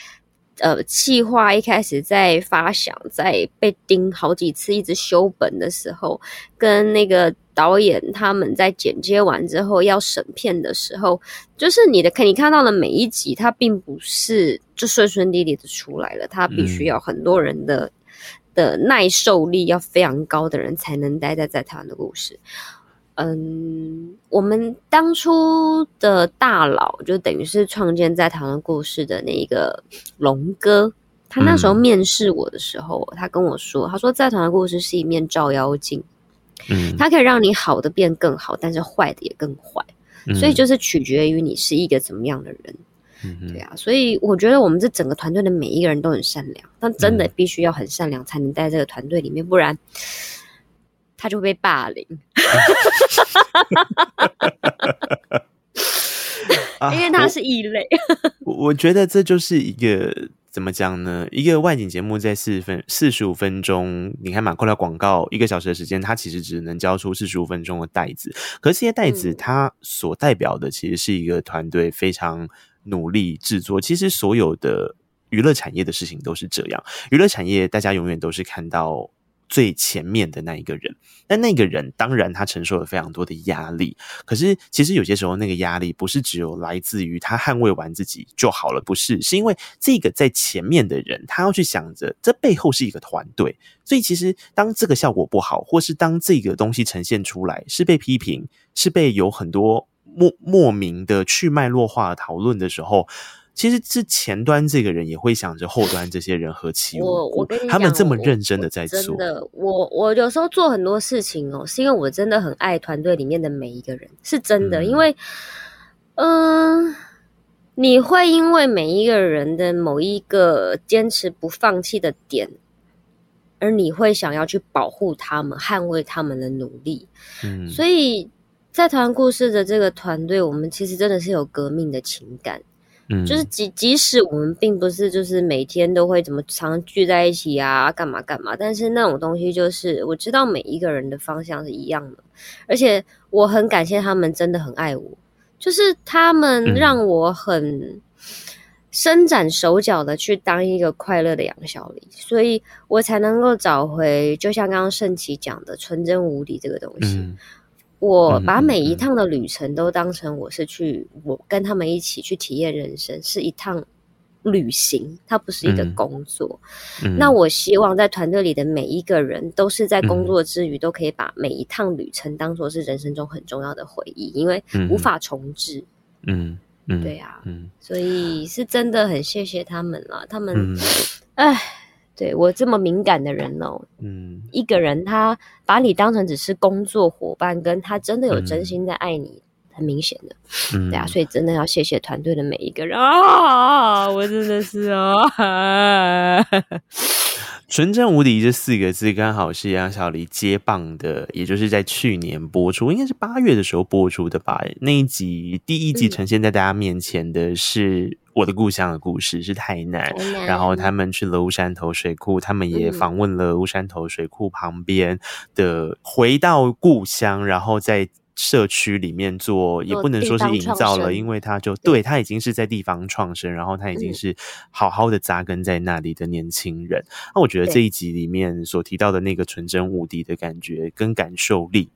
呃，企划一开始在发想，在被盯好几次，一直修本的时候，跟那个导演他们在剪接完之后要审片的时候，就是你的，你看到的每一集，它并不是就顺顺利利的出来了，它必须要很多人的。的耐受力要非常高的人才能待在在台湾的故事。嗯，我们当初的大佬就等于是创建在台湾故事的那一个龙哥，他那时候面试我的时候，嗯、他跟我说，他说在台湾故事是一面照妖镜，嗯，它可以让你好的变更好，但是坏的也更坏，嗯、所以就是取决于你是一个怎么样的人，嗯，对啊，所以我觉得我们这整个团队的每一个人都很善良，但真的必须要很善良才能待在这个团队里面，不然。他就会被霸凌，[laughs] 因为他是异类。我我觉得这就是一个怎么讲呢？一个外景节目在四分四十五分钟，你看嘛，扣掉广告一个小时的时间，它其实只能交出四十五分钟的袋子。可是这些袋子，它所代表的其实是一个团队非常努力制作。其实所有的娱乐产业的事情都是这样，娱乐产业大家永远都是看到。最前面的那一个人，但那个人当然他承受了非常多的压力。可是其实有些时候，那个压力不是只有来自于他捍卫完自己就好了，不是，是因为这个在前面的人，他要去想着这背后是一个团队。所以其实当这个效果不好，或是当这个东西呈现出来是被批评，是被有很多莫莫名的去脉络化讨论的时候。其实是前端这个人也会想着后端这些人何其我我跟你，他们这么认真的在做。真的，我我有时候做很多事情哦，是因为我真的很爱团队里面的每一个人，是真的。嗯、因为，嗯、呃，你会因为每一个人的某一个坚持不放弃的点，而你会想要去保护他们，捍卫他们的努力。嗯，所以在团故事的这个团队，我们其实真的是有革命的情感。就是即即使我们并不是就是每天都会怎么常聚在一起啊，干嘛干嘛，但是那种东西就是我知道每一个人的方向是一样的，而且我很感谢他们真的很爱我，就是他们让我很伸展手脚的去当一个快乐的杨小黎，所以我才能够找回就像刚刚盛琪讲的纯真无敌这个东西。嗯我把每一趟的旅程都当成我是去，我跟他们一起去体验人生，是一趟旅行，它不是一个工作。嗯嗯、那我希望在团队里的每一个人都是在工作之余，都可以把每一趟旅程当做是人生中很重要的回忆，因为无法重置。嗯嗯，对呀、啊，嗯，所以是真的很谢谢他们了，他们，哎、嗯。对，我这么敏感的人哦，嗯，一个人他把你当成只是工作伙伴，跟他真的有真心在爱你，嗯、很明显的，嗯，对啊，所以真的要谢谢团队的每一个人啊，我真的是哦，[laughs] 纯真无敌这四个字刚好是杨小黎接棒的，也就是在去年播出，应该是八月的时候播出的吧？那一集第一集呈现在大家面前的是。我的故乡的故事是台南，然后他们去了乌山头水库，他们也访问了乌山头水库旁边的，回到故乡，然后在社区里面做，也不能说是营造了，因为他就对。他已经是在地方创生，然后他已经是好好的扎根在那里的年轻人。那我觉得这一集里面所提到的那个纯真无敌的感觉跟感受力，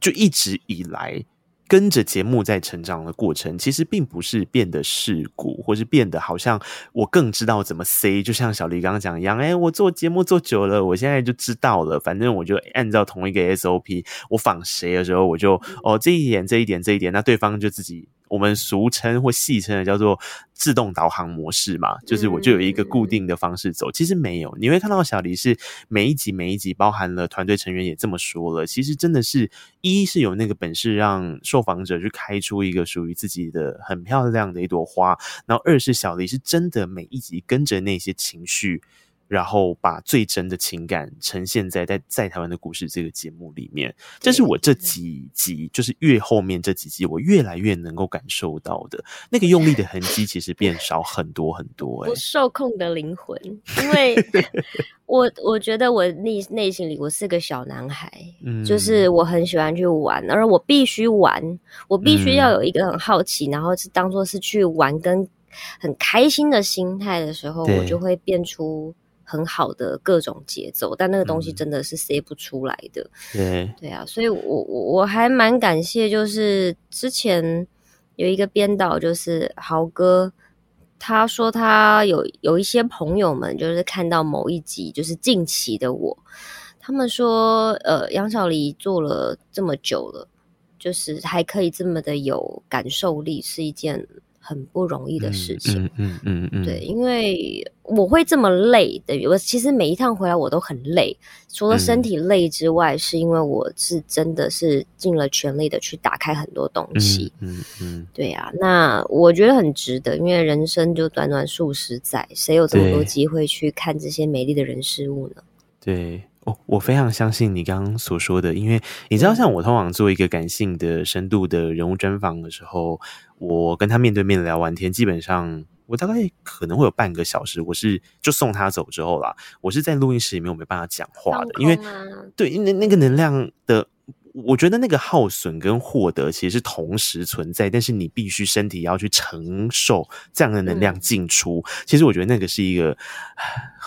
就一直以来。跟着节目在成长的过程，其实并不是变得世故，或是变得好像我更知道怎么 say。就像小黎刚刚讲一样，哎，我做节目做久了，我现在就知道了。反正我就按照同一个 SOP，我仿谁的时候，我就哦这一点这一点这一点，那对方就自己。我们俗称或戏称的叫做自动导航模式嘛，就是我就有一个固定的方式走。其实没有，你会看到小黎是每一集每一集包含了团队成员也这么说了。其实真的是一是有那个本事让受访者去开出一个属于自己的很漂亮的一朵花，然后二是小黎是真的每一集跟着那些情绪。然后把最真的情感呈现在在在台湾的故事这个节目里面，这是我这几集就是越后面这几集我越来越能够感受到的。那个用力的痕迹，其实变少很多很多，欸。不受控的灵魂，因为 [laughs] 我我觉得我内内心里我是个小男孩，嗯，就是我很喜欢去玩，而我必须玩，我必须要有一个很好奇，嗯，然后是当做是去玩跟很开心的心态的时候，我就会变出。很好的各种节奏，但那个东西真的是塞不出来的。对、嗯、对啊，所以我我我还蛮感谢，就是之前有一个编导，就是豪哥，他说他有有一些朋友们就是看到某一集，就是近期的我，他们说，呃，杨小黎做了这么久了，就是还可以这么的有感受力，是一件。很不容易的事情，嗯嗯嗯对，因为我会这么累的，我其实每一趟回来我都很累，除了身体累之外，嗯、是因为我是真的是尽了全力的去打开很多东西，嗯嗯，嗯，对啊，那我觉得很值得，因为人生就短短数十载，谁有这么多机会去看这些美丽的人事物呢？对。哦，我非常相信你刚刚所说的，因为你知道，像我通常做一个感性的、深度的人物专访的时候，我跟他面对面聊完天，基本上我大概可能会有半个小时，我是就送他走之后啦，我是在录音室里面我没办法讲话的，啊、因为对，因为那个能量的。我觉得那个耗损跟获得其实是同时存在，但是你必须身体要去承受这样的能量进出。嗯、其实我觉得那个是一个，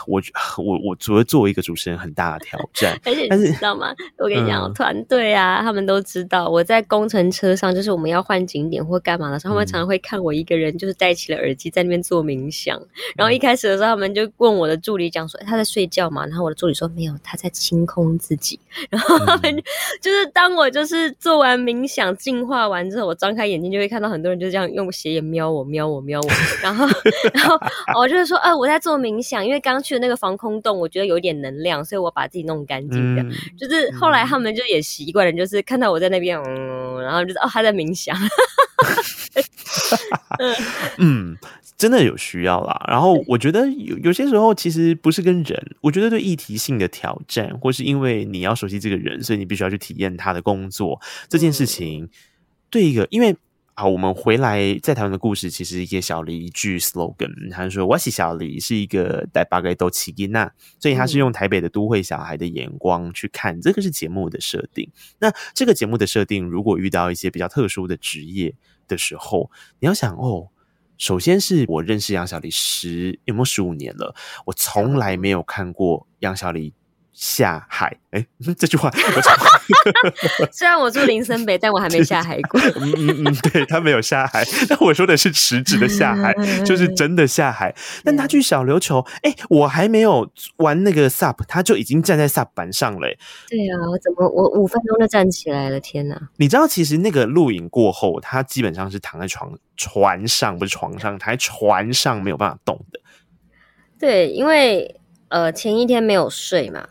我我我觉 [laughs] 得作为一个主持人很大的挑战。[laughs] 而且你知道吗？我跟你讲，团、嗯、队啊，他们都知道我在工程车上，就是我们要换景点或干嘛的时候，他们常常会看我一个人，就是戴起了耳机在那边做冥想。然后一开始的时候，他们就问我的助理讲说：“他在睡觉嘛？”然后我的助理说：“没有，他在清空自己。”然后他们就是。当我就是做完冥想净化完之后，我张开眼睛就会看到很多人就这样用斜眼瞄我、瞄我、瞄我，然后，[laughs] 然后我就是说，呃，我在做冥想，因为刚去的那个防空洞，我觉得有点能量，所以我把自己弄干净的。嗯、就是后来他们就也习惯了，就是看到我在那边，嗯，然后就是哦，他在冥想。[laughs] 嗯。真的有需要啦，然后我觉得有有些时候其实不是跟人，我觉得对议题性的挑战，或是因为你要熟悉这个人，所以你必须要去体验他的工作这件事情。对一个，因为啊，我们回来在台湾的故事，其实一个小黎一句 slogan，他说我是小黎，是一个带八个都起因呐，所以他是用台北的都会小孩的眼光去看，这个是节目的设定。那这个节目的设定，如果遇到一些比较特殊的职业的时候，你要想哦。首先是我认识杨小黎十有没有十五年了，我从来没有看过杨小黎下海。哎、欸，[laughs] 这句话。[laughs] 虽然我住林森北，但我还没下海过。[laughs] 嗯嗯嗯，对，他没有下海，但我说的是实质的下海，就是真的下海。但他去小琉球，哎、欸，我还没有玩那个 SUP，他就已经站在 SUP 板上了。对啊，我怎么我五分钟就站起来了？天哪！你知道，其实那个录影过后，他基本上是躺在床船上，不是床上，他在船上没有办法动的。对，因为呃前一天没有睡嘛。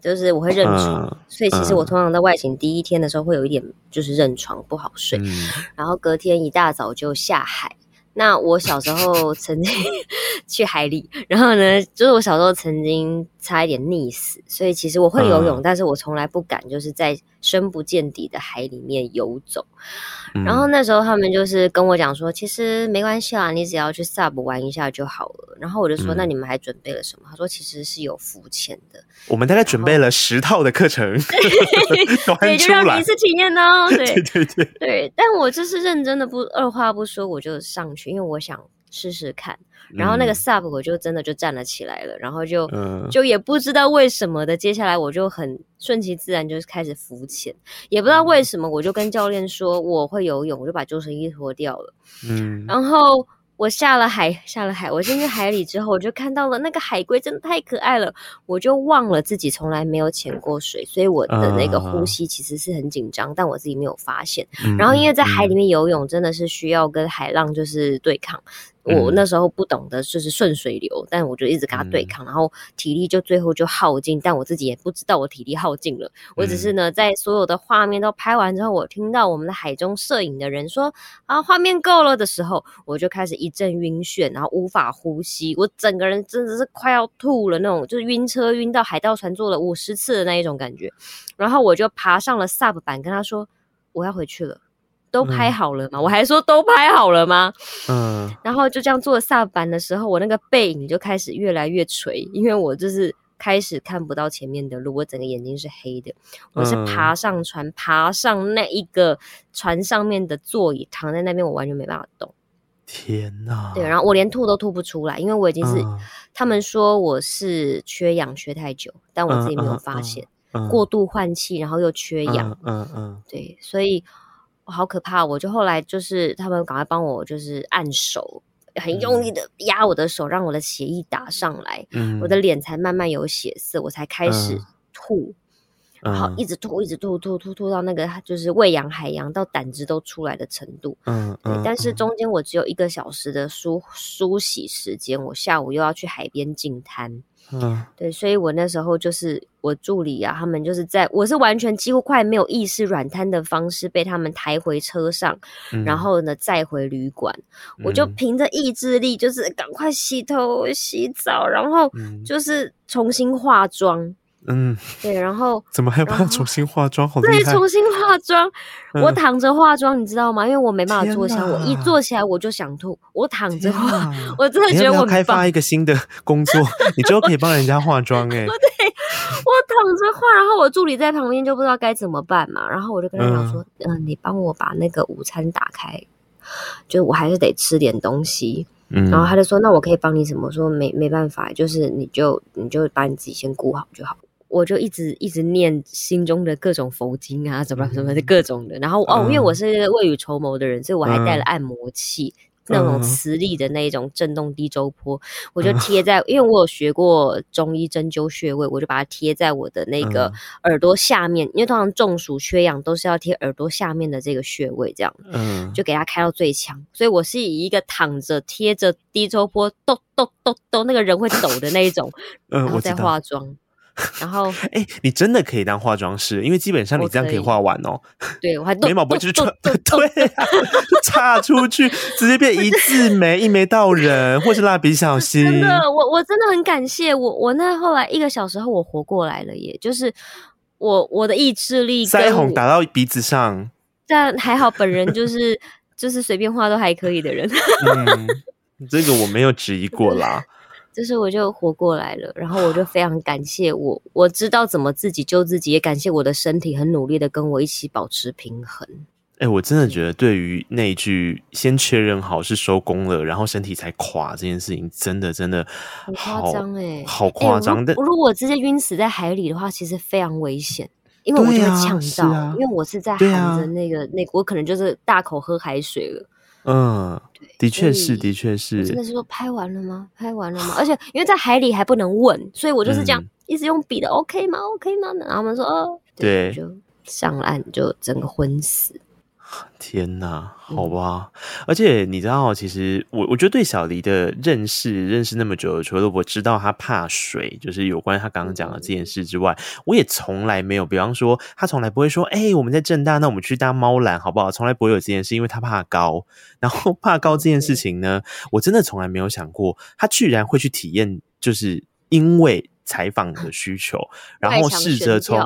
就是我会认床，嗯，所以其实我通常在外景第一天的时候会有一点就是认床不好睡，嗯，然后隔天一大早就下海。那我小时候曾经 [laughs] 去海里，然后呢，就是我小时候曾经差一点溺死，所以其实我会游泳，嗯，但是我从来不敢就是在深不见底的海里面游走。然后那时候他们就是跟我讲说，其实没关系啊，你只要去 sub 玩一下就好了。然后我就说，那你们还准备了什么？他说，其实是有浮潜的。我们大概准备了十套的课程，对，就让你一次体验哦。[laughs] 对对对对，但我就是认真的不，不二话不说，我就上去，因为我想试试看。然后那个 sub 我就真的就站了起来了，然后就、嗯、就也不知道为什么的，接下来我就很顺其自然就是开始浮潜，也不知道为什么，我就跟教练说我会游泳，我就把救生衣脱掉了，嗯，然后。我下了海，下了海，我进去海里之后，我就看到了那个海龟，真的太可爱了，我就忘了自己从来没有潜过水，所以我的那个呼吸其实是很紧张，uh, 但我自己没有发现。然后因为在海里面游泳真的是需要跟海浪就是对抗。我那时候不懂得就是顺水流，但我就一直跟他对抗，然后体力就最后就耗尽，但我自己也不知道我体力耗尽了。我只是呢，在所有的画面都拍完之后，我听到我们的海中摄影的人说：“啊，画面够了”的时候，我就开始一阵晕眩，然后无法呼吸，我整个人真的是快要吐了那种，就是晕车晕到海盗船坐了五十次的那一种感觉。然后我就爬上了 sub 板，跟他说：“我要回去了。”都拍好了吗？嗯、我还说都拍好了吗？嗯，然后就这样坐 SUP 板的时候，我那个背影就开始越来越垂，因为我就是开始看不到前面的路，我整个眼睛是黑的。我是爬上船，嗯、爬上那一个船上面的座椅，躺在那边，我完全没办法动。天呐！对，然后我连吐都吐不出来，因为我已经是、嗯、他们说我是缺氧缺太久，但我自己没有发现，过度换气，然后又缺氧。嗯嗯，嗯，对，所以。好可怕！我就后来就是他们赶快帮我就是按手很用力的压我的手，让我的血液打上来，嗯，我的脸才慢慢有血色，我才开始吐。然后一直吐，一直吐，吐吐吐到那个就是喂养海洋到胆汁都出来的程度。嗯嗯。但是中间我只有一个小时的梳梳洗时间，我下午又要去海边净滩。嗯。对，所以我那时候就是我助理啊，他们就是在我是完全几乎快没有意识软瘫的方式被他们抬回车上，嗯、然后呢再回旅馆。我就凭着意志力，就是赶快洗头洗澡，然后就是重新化妆。嗯，对，然后 [laughs] 怎么还要重新化妆？好！对，重新化妆，嗯、我躺着化妆，你知道吗？因为我没办法坐下，我一坐起来我就想吐。我躺着化，我真的觉得我开发一个新的工作，[laughs] 你之后可以帮人家化妆哎、欸。对，我躺着化，然后我助理在旁边就不知道该怎么办嘛，然后我就跟他讲说：“嗯、呃，你帮我把那个午餐打开，就我还是得吃点东西。”嗯，然后他就说：“那我可以帮你什么？”我说：“没没办法，就是你就你就把你自己先顾好就好。”我就一直一直念心中的各种佛经啊，什么什么的各种的。然后哦，因为我是未雨绸缪的人，所以我还带了按摩器，那种磁力的那一种震动低周波，我就贴在，因为我有学过中医针灸穴位，我就把它贴在我的那个耳朵下面，因为通常中暑缺氧都是要贴耳朵下面的这个穴位，这样，嗯，就给它开到最强。所以我是以一个躺着贴着低周波，抖抖抖抖，那个人会抖的那一种，然后再化妆。然后，哎、欸，你真的可以当化妆师，因为基本上你这样可以画完哦。对，我还眉毛不会就是穿，对、啊，插出去直接变一字眉，一眉道人，或是蜡笔小 [laughs] 新。真的，我我真的很感谢我，我那后来一个小时后我活过来了耶，也就是我我的意志力，腮红打到鼻子上，但还好本人就是就是随便画都还可以的人。嗯，这个我没有质疑过啦。[laughs] 就是我就活过来了，然后我就非常感谢我，我知道怎么自己救自己，也感谢我的身体很努力的跟我一起保持平衡。哎、欸，我真的觉得对于那一句“先确认好是收工了，然后身体才垮”这件事情，真的真的好夸张哎，好夸张。但、欸、如果我直接晕死在海里的话，其实非常危险，因为我就会呛到、啊啊，因为我是在喊着那个、啊、那，我可能就是大口喝海水了。嗯，的确是，的确是。真的是说拍完了吗？拍完了吗？而 [laughs] 且因为在海里还不能问，所以我就是这样、嗯、一直用笔的，OK 吗？OK 吗？然后他们说哦，对，就上岸就整个昏死。天呐，好吧、嗯，而且你知道，其实我我觉得对小黎的认识认识那么久，除了我知道他怕水，就是有关他刚刚讲的这件事之外，嗯、我也从来没有，比方说他从来不会说，哎、欸，我们在正大，那我们去搭猫缆好不好？从来不会有这件事，因为他怕高，然后怕高这件事情呢，我真的从来没有想过，他居然会去体验，就是因为。采访的需求，然后试着从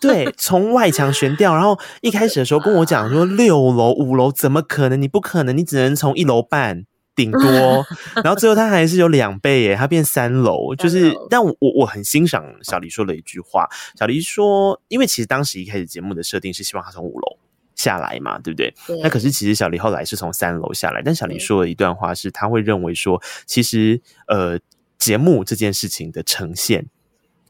对从外墙悬吊，然后一开始的时候跟我讲说六楼五楼怎么可能？你不可能，你只能从一楼半顶多，[laughs] 然后最后他还是有两倍耶，他变三楼，就是但我我很欣赏小黎说的一句话，小黎说，因为其实当时一开始节目的设定是希望他从五楼下来嘛，对不对？对。那可是其实小黎后来是从三楼下来，但小黎说了一段话，是他会认为说，其实呃。节目这件事情的呈现，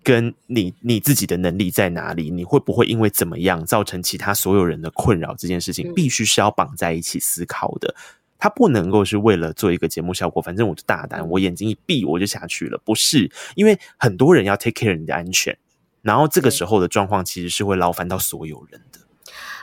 跟你你自己的能力在哪里？你会不会因为怎么样造成其他所有人的困扰？这件事情必须是要绑在一起思考的。它不能够是为了做一个节目效果，反正我就大胆，我眼睛一闭我就下去了。不是，因为很多人要 take care 你的安全，然后这个时候的状况其实是会劳烦到所有人的。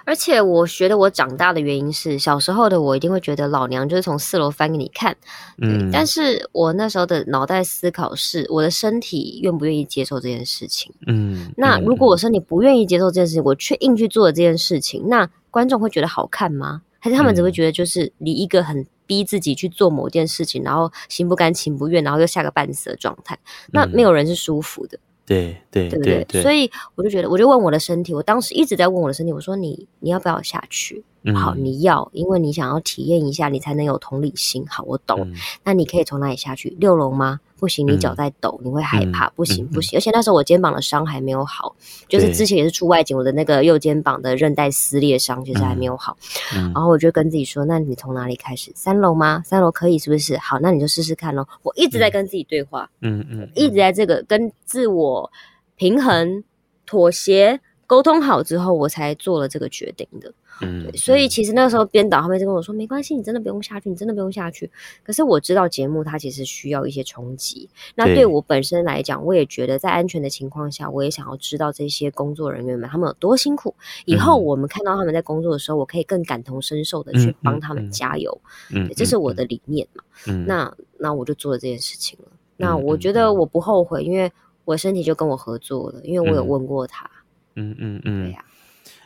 而且我觉得我长大的原因是，小时候的我一定会觉得老娘就是从四楼翻给你看，嗯，但是我那时候的脑袋思考是，我的身体愿不愿意接受这件事情，嗯，那如果我身体不愿意接受这件事情，我却硬去做了这件事情，那观众会觉得好看吗？还是他们只会觉得就是你一个很逼自己去做某件事情，然后心不甘情不愿，然后又吓个半死的状态，那没有人是舒服的。对对对不对，对？所以我就觉得，我就问我的身体，我当时一直在问我的身体，我说你你要不要下去？嗯、好，你要，因为你想要体验一下，你才能有同理心。好，我懂。嗯、那你可以从哪里下去？六楼吗？不行，你脚在抖，嗯，你会害怕。不行，不行。而且那时候我肩膀的伤还没有好，就是之前也是出外景，我的那个右肩膀的韧带撕裂伤其实还没有好，嗯。然后我就跟自己说：“那你从哪里开始？三楼吗？三楼可以是不是？好，那你就试试看咯。”我一直在跟自己对话，嗯嗯，嗯，一直在这个跟自我平衡、妥协、沟通好之后，我才做了这个决定的。嗯，对，所以其实那个时候编导他们就跟我说，没关系，你真的不用下去，你真的不用下去。可是我知道节目它其实需要一些冲击。那对我本身来讲，我也觉得在安全的情况下，我也想要知道这些工作人员们他们有多辛苦。以后我们看到他们在工作的时候，我可以更感同身受的去帮他们加油。嗯，这是我的理念嘛。嗯，那那我就做了这件事情了。那我觉得我不后悔，因为我身体就跟我合作了，因为我有问过他。嗯嗯嗯，对呀。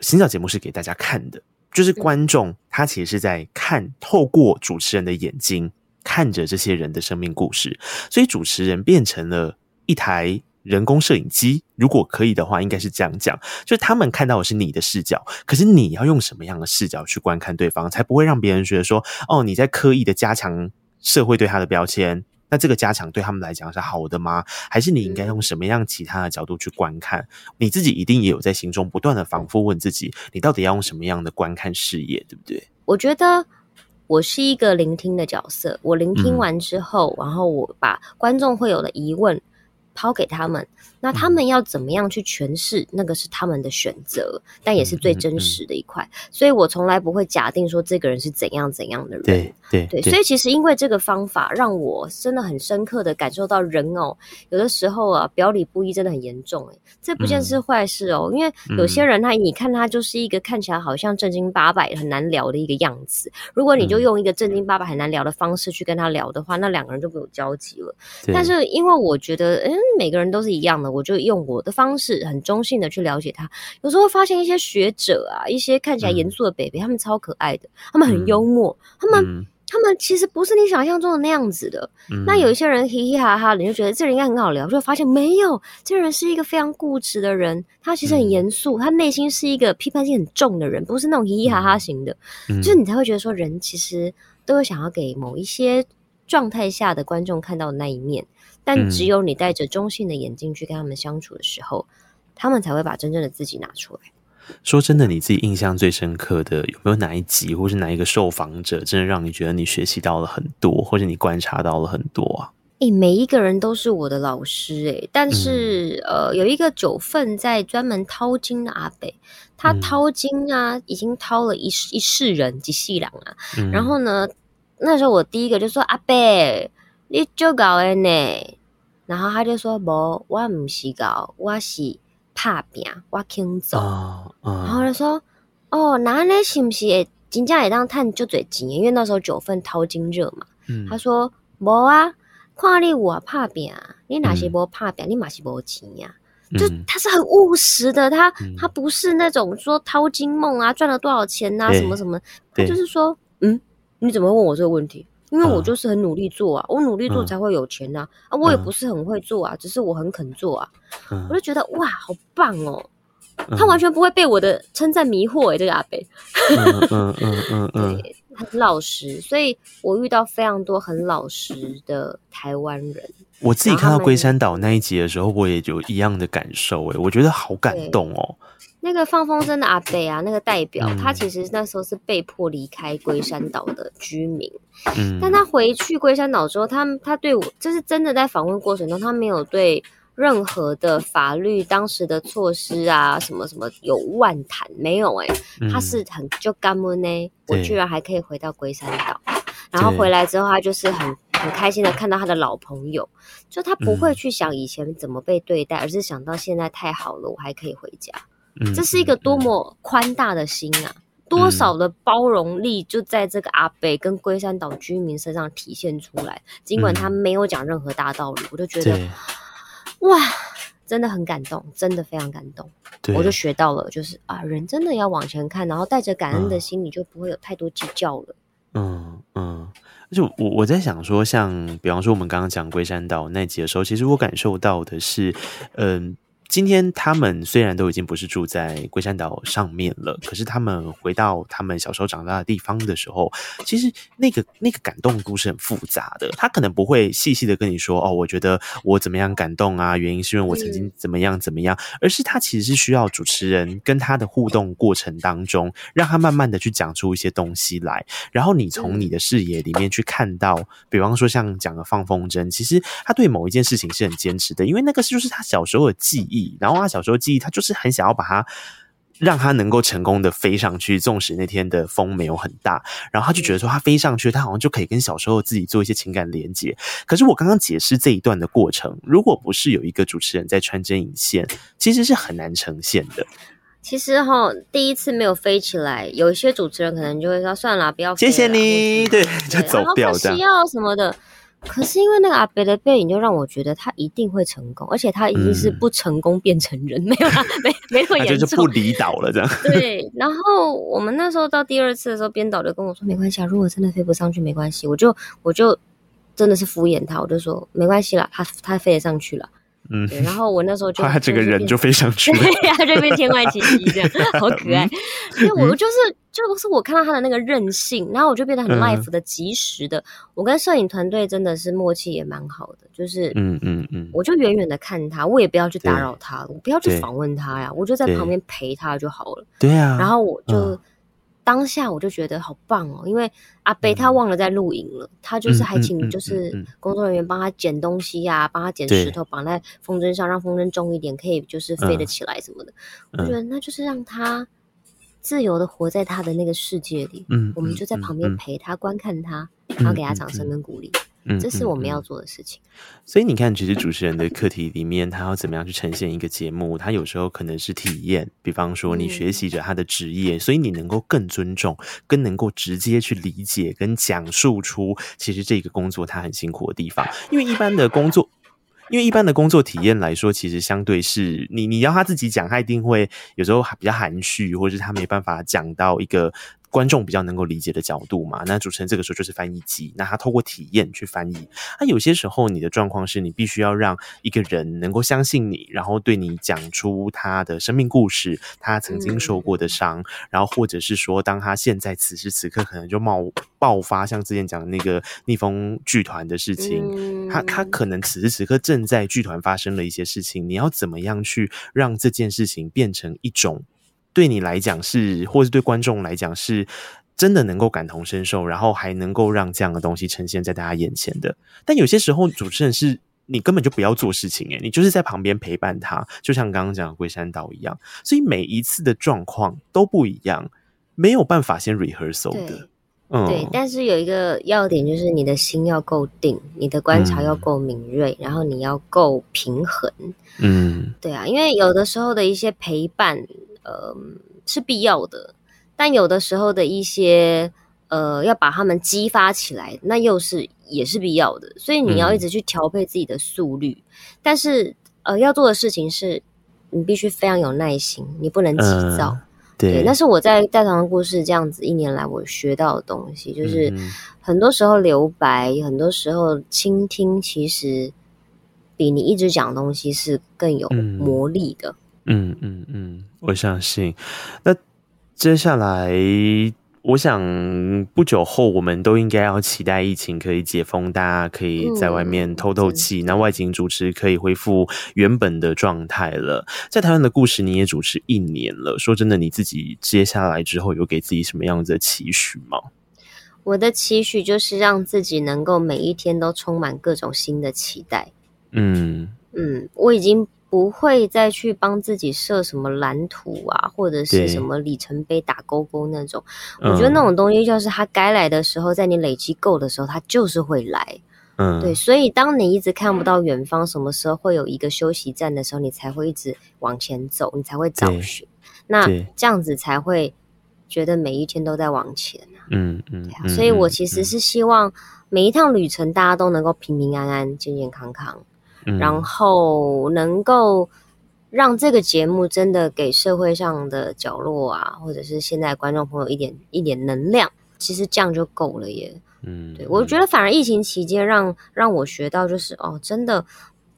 行脚节目是给大家看的，就是观众他其实是在看，透过主持人的眼睛看着这些人的生命故事，所以主持人变成了一台人工摄影机。如果可以的话，应该是这样讲，就是他们看到的是你的视角，可是你要用什么样的视角去观看对方，才不会让别人觉得说，哦，你在刻意的加强社会对他的标签。那这个加强对他们来讲是好的吗？还是你应该用什么样其他的角度去观看？嗯、你自己一定也有在心中不断的反复问自己，你到底要用什么样的观看视野，对不对？我觉得我是一个聆听的角色，我聆听完之后，嗯、然后我把观众会有的疑问抛给他们。那他们要怎么样去诠释？那个是他们的选择，但也是最真实的一块。所以我从来不会假定说这个人是怎样怎样的人。对对对。所以其实因为这个方法，让我真的很深刻的感受到人哦，有的时候啊，表里不一真的很严重。哎，这不见是坏事哦。嗯、因为有些人他，你看他就是一个看起来好像正经八百很难聊的一个样子。如果你就用一个正经八百很难聊的方式去跟他聊的话，那两个人就没有交集了。但是因为我觉得，嗯，每个人都是一样的。我就用我的方式，很中性的去了解他。有时候发现一些学者啊，一些看起来严肃的北北，嗯、他们超可爱的，他们很幽默，嗯、他们、嗯、他们其实不是你想象中的那样子的。嗯、那有一些人嘻嘻哈哈的，你就觉得这人应该很好聊，就发现没有，这人是一个非常固执的人，他其实很严肃，嗯、他内心是一个批判性很重的人，不是那种嘻嘻哈哈型的。嗯、就是你才会觉得说，人其实都会想要给某一些状态下的观众看到的那一面。但只有你带着中性的眼睛去跟他们相处的时候，嗯、他们才会把真正的自己拿出来。说真的，你自己印象最深刻的有没有哪一集，或是哪一个受访者，真的让你觉得你学习到了很多，或者你观察到了很多啊？诶、欸，每一个人都是我的老师诶、欸，但是、嗯、呃，有一个九份在专门掏金的阿北，他掏金啊，嗯、已经掏了一一世人及细郎啊。嗯、然后呢，那时候我第一个就说阿伯，你就搞的呢。然后他就说：“不，我不是搞，我是怕病，我肯走。哦哦、然后他说：“哦，那你是不是真正会当赚就最钱？因为那时候九份淘金热嘛。嗯”他说：“无啊，看你我打拼，你哪是无怕病，嗯、你嘛是无钱呀、啊。就他是很务实的，他、嗯、他不是那种说淘金梦啊，赚了多少钱啊，什么什么。他就是说，嗯，你怎么会问我这个问题？”因为我就是很努力做啊，嗯、我努力做才会有钱呐啊，啊！我也不是很会做啊，嗯、只是我很肯做啊。嗯、我就觉得哇，好棒哦！嗯、他完全不会被我的称赞迷惑诶、欸、这个阿伯。嗯嗯嗯 [laughs] 嗯嗯，对，很老实，所以我遇到非常多很老实的台湾人。我自己看到龟山岛那一集的时候，我也有一样的感受诶、欸、我觉得好感动哦。那个放风筝的阿伯啊，那个代表，嗯、他其实那时候是被迫离开龟山岛的居民。嗯，但他回去龟山岛之后，他他对我，就是真的在访问过程中，他没有对任何的法律当时的措施啊，什么什么有万谈没有、欸？诶他是很就干闷呢，我居然还可以回到龟山岛，然后回来之后，他就是很很开心的看到他的老朋友，就他不会去想以前怎么被对待，嗯、而是想到现在太好了，我还可以回家。这是一个多么宽大的心啊！嗯、多少的包容力就在这个阿北跟龟山岛居民身上体现出来。尽管他没有讲任何大道理，嗯、我就觉得哇，真的很感动，真的非常感动。我就学到了，就是啊，人真的要往前看，然后带着感恩的心，你就不会有太多计较了。嗯嗯，而且我我在想说，像比方说我们刚刚讲龟山岛那集的时候，其实我感受到的是，嗯、呃。今天他们虽然都已经不是住在龟山岛上面了，可是他们回到他们小时候长大的地方的时候，其实那个那个感动的故事很复杂的。他可能不会细细的跟你说哦，我觉得我怎么样感动啊，原因是因为我曾经怎么样怎么样，而是他其实是需要主持人跟他的互动过程当中，让他慢慢的去讲出一些东西来，然后你从你的视野里面去看到，比方说像讲的放风筝，其实他对某一件事情是很坚持的，因为那个就是他小时候的记忆。忆，然后他小时候记忆，他就是很想要把它。让他能够成功的飞上去，纵使那天的风没有很大，然后他就觉得说他飞上去，他好像就可以跟小时候自己做一些情感连接。可是我刚刚解释这一段的过程，如果不是有一个主持人在穿针引线，其实是很难呈现的。其实哈，第一次没有飞起来，有一些主持人可能就会说算了，不要飞，谢谢你，对，就走掉这样，需要什么的。可是因为那个阿北的背影，就让我觉得他一定会成功，而且他已经是不成功变成人，嗯、没有啦没没那么 [laughs] 严重，就是不离岛了这样。对，然后我们那时候到第二次的时候，编导就跟我说：“没关系啊，如果真的飞不上去，没关系。”我就我就真的是敷衍他，我就说：“没关系啦，他他飞得上去了。”嗯，对，然后我那时候就他这个人就飞上去了，对呀，这边天外奇迹这样，好可爱。因为我就是就是我看到他的那个韧性，然后我就变得很 life 的及时的。我跟摄影团队真的是默契也蛮好的，就是嗯嗯嗯，我就远远的看他，我也不要去打扰他，我不要去访问他呀，我就在旁边陪他就好了。对啊，然后我就。当下我就觉得好棒哦，因为阿贝他忘了在录影了，嗯、他就是还请就是工作人员帮他捡东西呀、啊，帮、他捡石头绑在风筝上，让风筝重一点，可以就是飞得起来什么的。嗯、我觉得那就是让他自由的活在他的那个世界里，嗯，我们就在旁边陪他、嗯、观看他，然后给他掌声跟鼓励。嗯，这是我们要做的事情。嗯嗯嗯、所以你看，其实主持人的课题里面，他要怎么样去呈现一个节目？他有时候可能是体验，比方说你学习着他的职业，嗯、所以你能够更尊重，更能够直接去理解跟讲述出，其实这个工作他很辛苦的地方。因为一般的工作，因为一般的工作体验来说，其实相对是你，你要他自己讲，他一定会有时候比较含蓄，或者是他没办法讲到一个。观众比较能够理解的角度嘛，那主持人这个时候就是翻译机，那他透过体验去翻译。那有些时候你的状况是你必须要让一个人能够相信你，然后对你讲出他的生命故事，他曾经受过的伤，嗯、然后或者是说，当他现在此时此刻可能就冒爆发，像之前讲的那个逆风剧团的事情，嗯、他他可能此时此刻正在剧团发生了一些事情，你要怎么样去让这件事情变成一种？对你来讲是，或是对观众来讲是，真的能够感同身受，然后还能够让这样的东西呈现在大家眼前的。但有些时候，主持人是你根本就不要做事情，诶，你就是在旁边陪伴他，就像刚刚讲的龟山岛一样。所以每一次的状况都不一样，没有办法先 rehearsal 的。对嗯，对。但是有一个要点就是你的心要够定，你的观察要够敏锐，嗯、然后你要够平衡。嗯，对啊，因为有的时候的一些陪伴。呃，是必要的，但有的时候的一些呃，要把他们激发起来，那又是也是必要的。所以你要一直去调配自己的速率，嗯、但是呃，要做的事情是，你必须非常有耐心，你不能急躁。呃、对，那是我在大唐的故事这样子一年来我学到的东西，就是很多时候留白，很多时候倾听，其实比你一直讲东西是更有魔力的。嗯嗯嗯嗯，我相信。那接下来，我想不久后我们都应该要期待疫情可以解封，大家可以在外面透透气，嗯、那外景主持可以恢复原本的状态了。在台湾的故事，你也主持一年了，说真的，你自己接下来之后有给自己什么样子的期许吗？我的期许就是让自己能够每一天都充满各种新的期待。嗯嗯，我已经。不会再去帮自己设什么蓝图啊，或者是什么里程碑打勾勾那种。我觉得那种东西就是它该来的时候，在你累积够的时候，它就是会来。嗯，对。所以当你一直看不到远方什么时候会有一个休息站的时候，你才会一直往前走，你才会找寻。那这样子才会觉得每一天都在往前啊。嗯嗯。对啊，所以我其实是希望每一趟旅程大家都能够平平安安、健健康康。然后能够让这个节目真的给社会上的角落啊，或者是现在观众朋友一点一点能量，其实这样就够了耶。嗯，对，我觉得反而疫情期间让让我学到就是哦，真的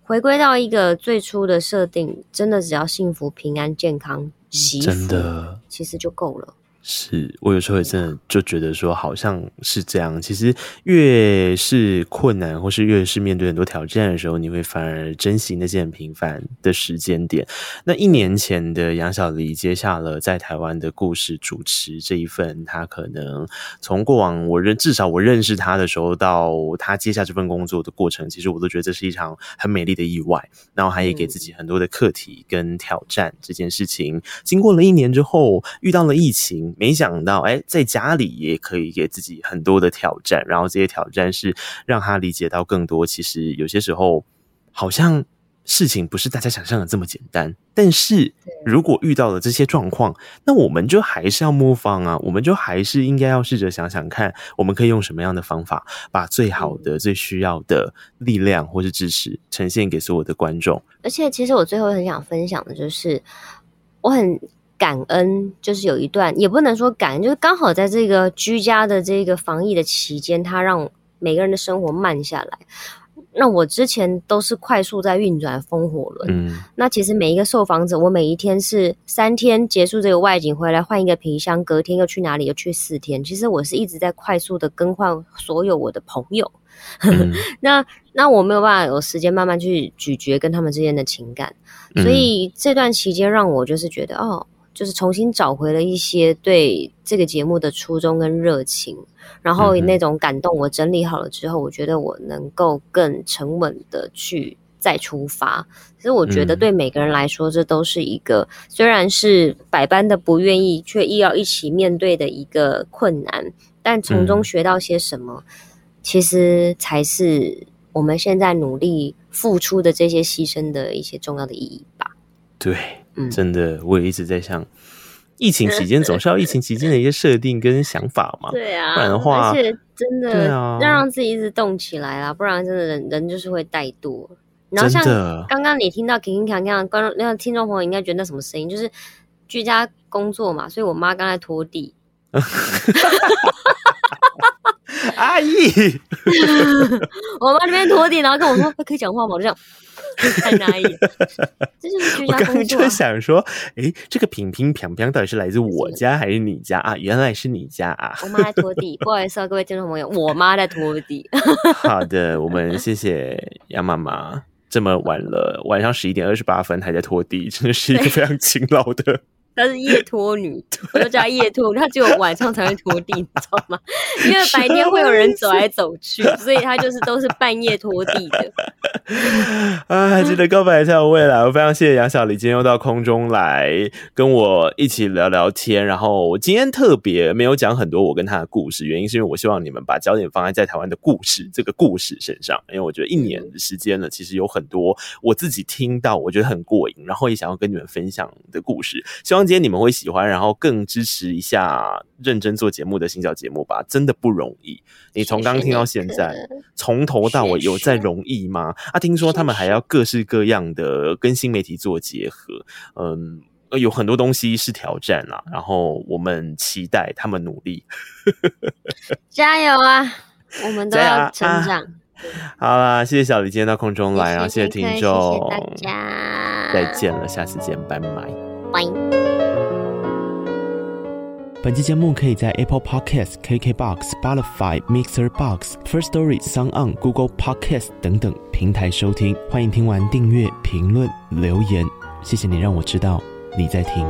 回归到一个最初的设定，真的只要幸福、平安、健康、幸福，真的其实就够了。是我有时候也真的就觉得说，好像是这样。其实越是困难，或是越是面对很多挑战的时候，你会反而珍惜那些很平凡的时间点。那一年前的杨小黎接下了在台湾的故事主持这一份，他可能从过往我认至少我认识他的时候，到他接下这份工作的过程，其实我都觉得这是一场很美丽的意外。然后他也给自己很多的课题跟挑战。这件事情经过了一年之后，遇到了疫情。没想到，哎，在家里也可以给自己很多的挑战，然后这些挑战是让他理解到更多。其实有些时候，好像事情不是大家想象的这么简单。但是如果遇到了这些状况，那我们就还是要 move on 啊，我们就还是应该要试着想想看，我们可以用什么样的方法，把最好的、最需要的力量或是支持呈现给所有的观众。而且，其实我最后很想分享的就是，我很。感恩就是有一段，也不能说感恩，就是刚好在这个居家的这个防疫的期间，它让每个人的生活慢下来。那我之前都是快速在运转风火轮，嗯，那其实每一个受访者，我每一天是三天结束这个外景回来换一个皮箱，隔天又去哪里又去四天。其实我是一直在快速的更换所有我的朋友，嗯、[laughs] 那那我没有办法有时间慢慢去咀嚼跟他们之间的情感，所以这段期间让我就是觉得哦。就是重新找回了一些对这个节目的初衷跟热情，然后那种感动，我整理好了之后，我觉得我能够更沉稳的去再出发。其实我觉得对每个人来说，这都是一个虽然是百般的不愿意，却亦要一起面对的一个困难，但从中学到些什么，其实才是我们现在努力付出的这些牺牲的一些重要的意义吧。对。真的，我也一直在想，疫情期间总是要疫情期间的一些设定跟想法嘛。[laughs] 对啊，不然的话，而且真的要让自己一直动起来啦，不然真的人人就是会怠惰。然后像刚刚你听到 King King 锵锵，观众那个听众朋友应该觉得那什么声音？就是居家工作嘛，所以我妈刚才拖地。[laughs] 阿姨，[laughs] 我妈那边拖地，然后跟我说：“可以讲话吗？”我就这样。太难以，[laughs] 这就是居家工作。我刚刚就想说，哎、欸，这个乒乒乓乓到底是来自我家还是你家啊？原来是你家啊！我妈在拖地，不好意思啊，各位听众朋友，我妈在拖地。[laughs] 好的，我们谢谢杨妈妈，这么晚了，晚上十一点二十八分还在拖地，真的是一个非常勤劳的。她是夜拖女，[laughs] 我就叫她夜拖。她只有晚上才会拖地，你知道吗？因为白天会有人走来走去，所以她就是都是半夜拖地的。[laughs] 啊，记得告白才有未来。我非常谢谢杨小黎今天又到空中来跟我一起聊聊天。然后我今天特别没有讲很多我跟他的故事，原因是因为我希望你们把焦点放在在台湾的故事这个故事身上。因为我觉得一年的时间呢，其实有很多我自己听到我觉得很过瘾，然后也想要跟你们分享的故事。希望。今天你们会喜欢，然后更支持一下认真做节目的新小节目吧，真的不容易。你从刚刚听到现在，从头到尾有在容易吗？啊，听说他们还要各式各样的跟新媒体做结合，嗯，有很多东西是挑战啦。然后我们期待他们努力，[laughs] [laughs] 加油啊！我们都要成长。好啦，谢谢小李今天到空中来，然后谢谢听众，谢谢大家，再见了，下次见，拜拜。欢迎本期节目可以在 Apple Podcast、KKBox、Spotify、Mixer Box、First Story、SoundOn、Google Podcast 等等平台收听。欢迎听完订阅、评论、留言，谢谢你让我知道你在听。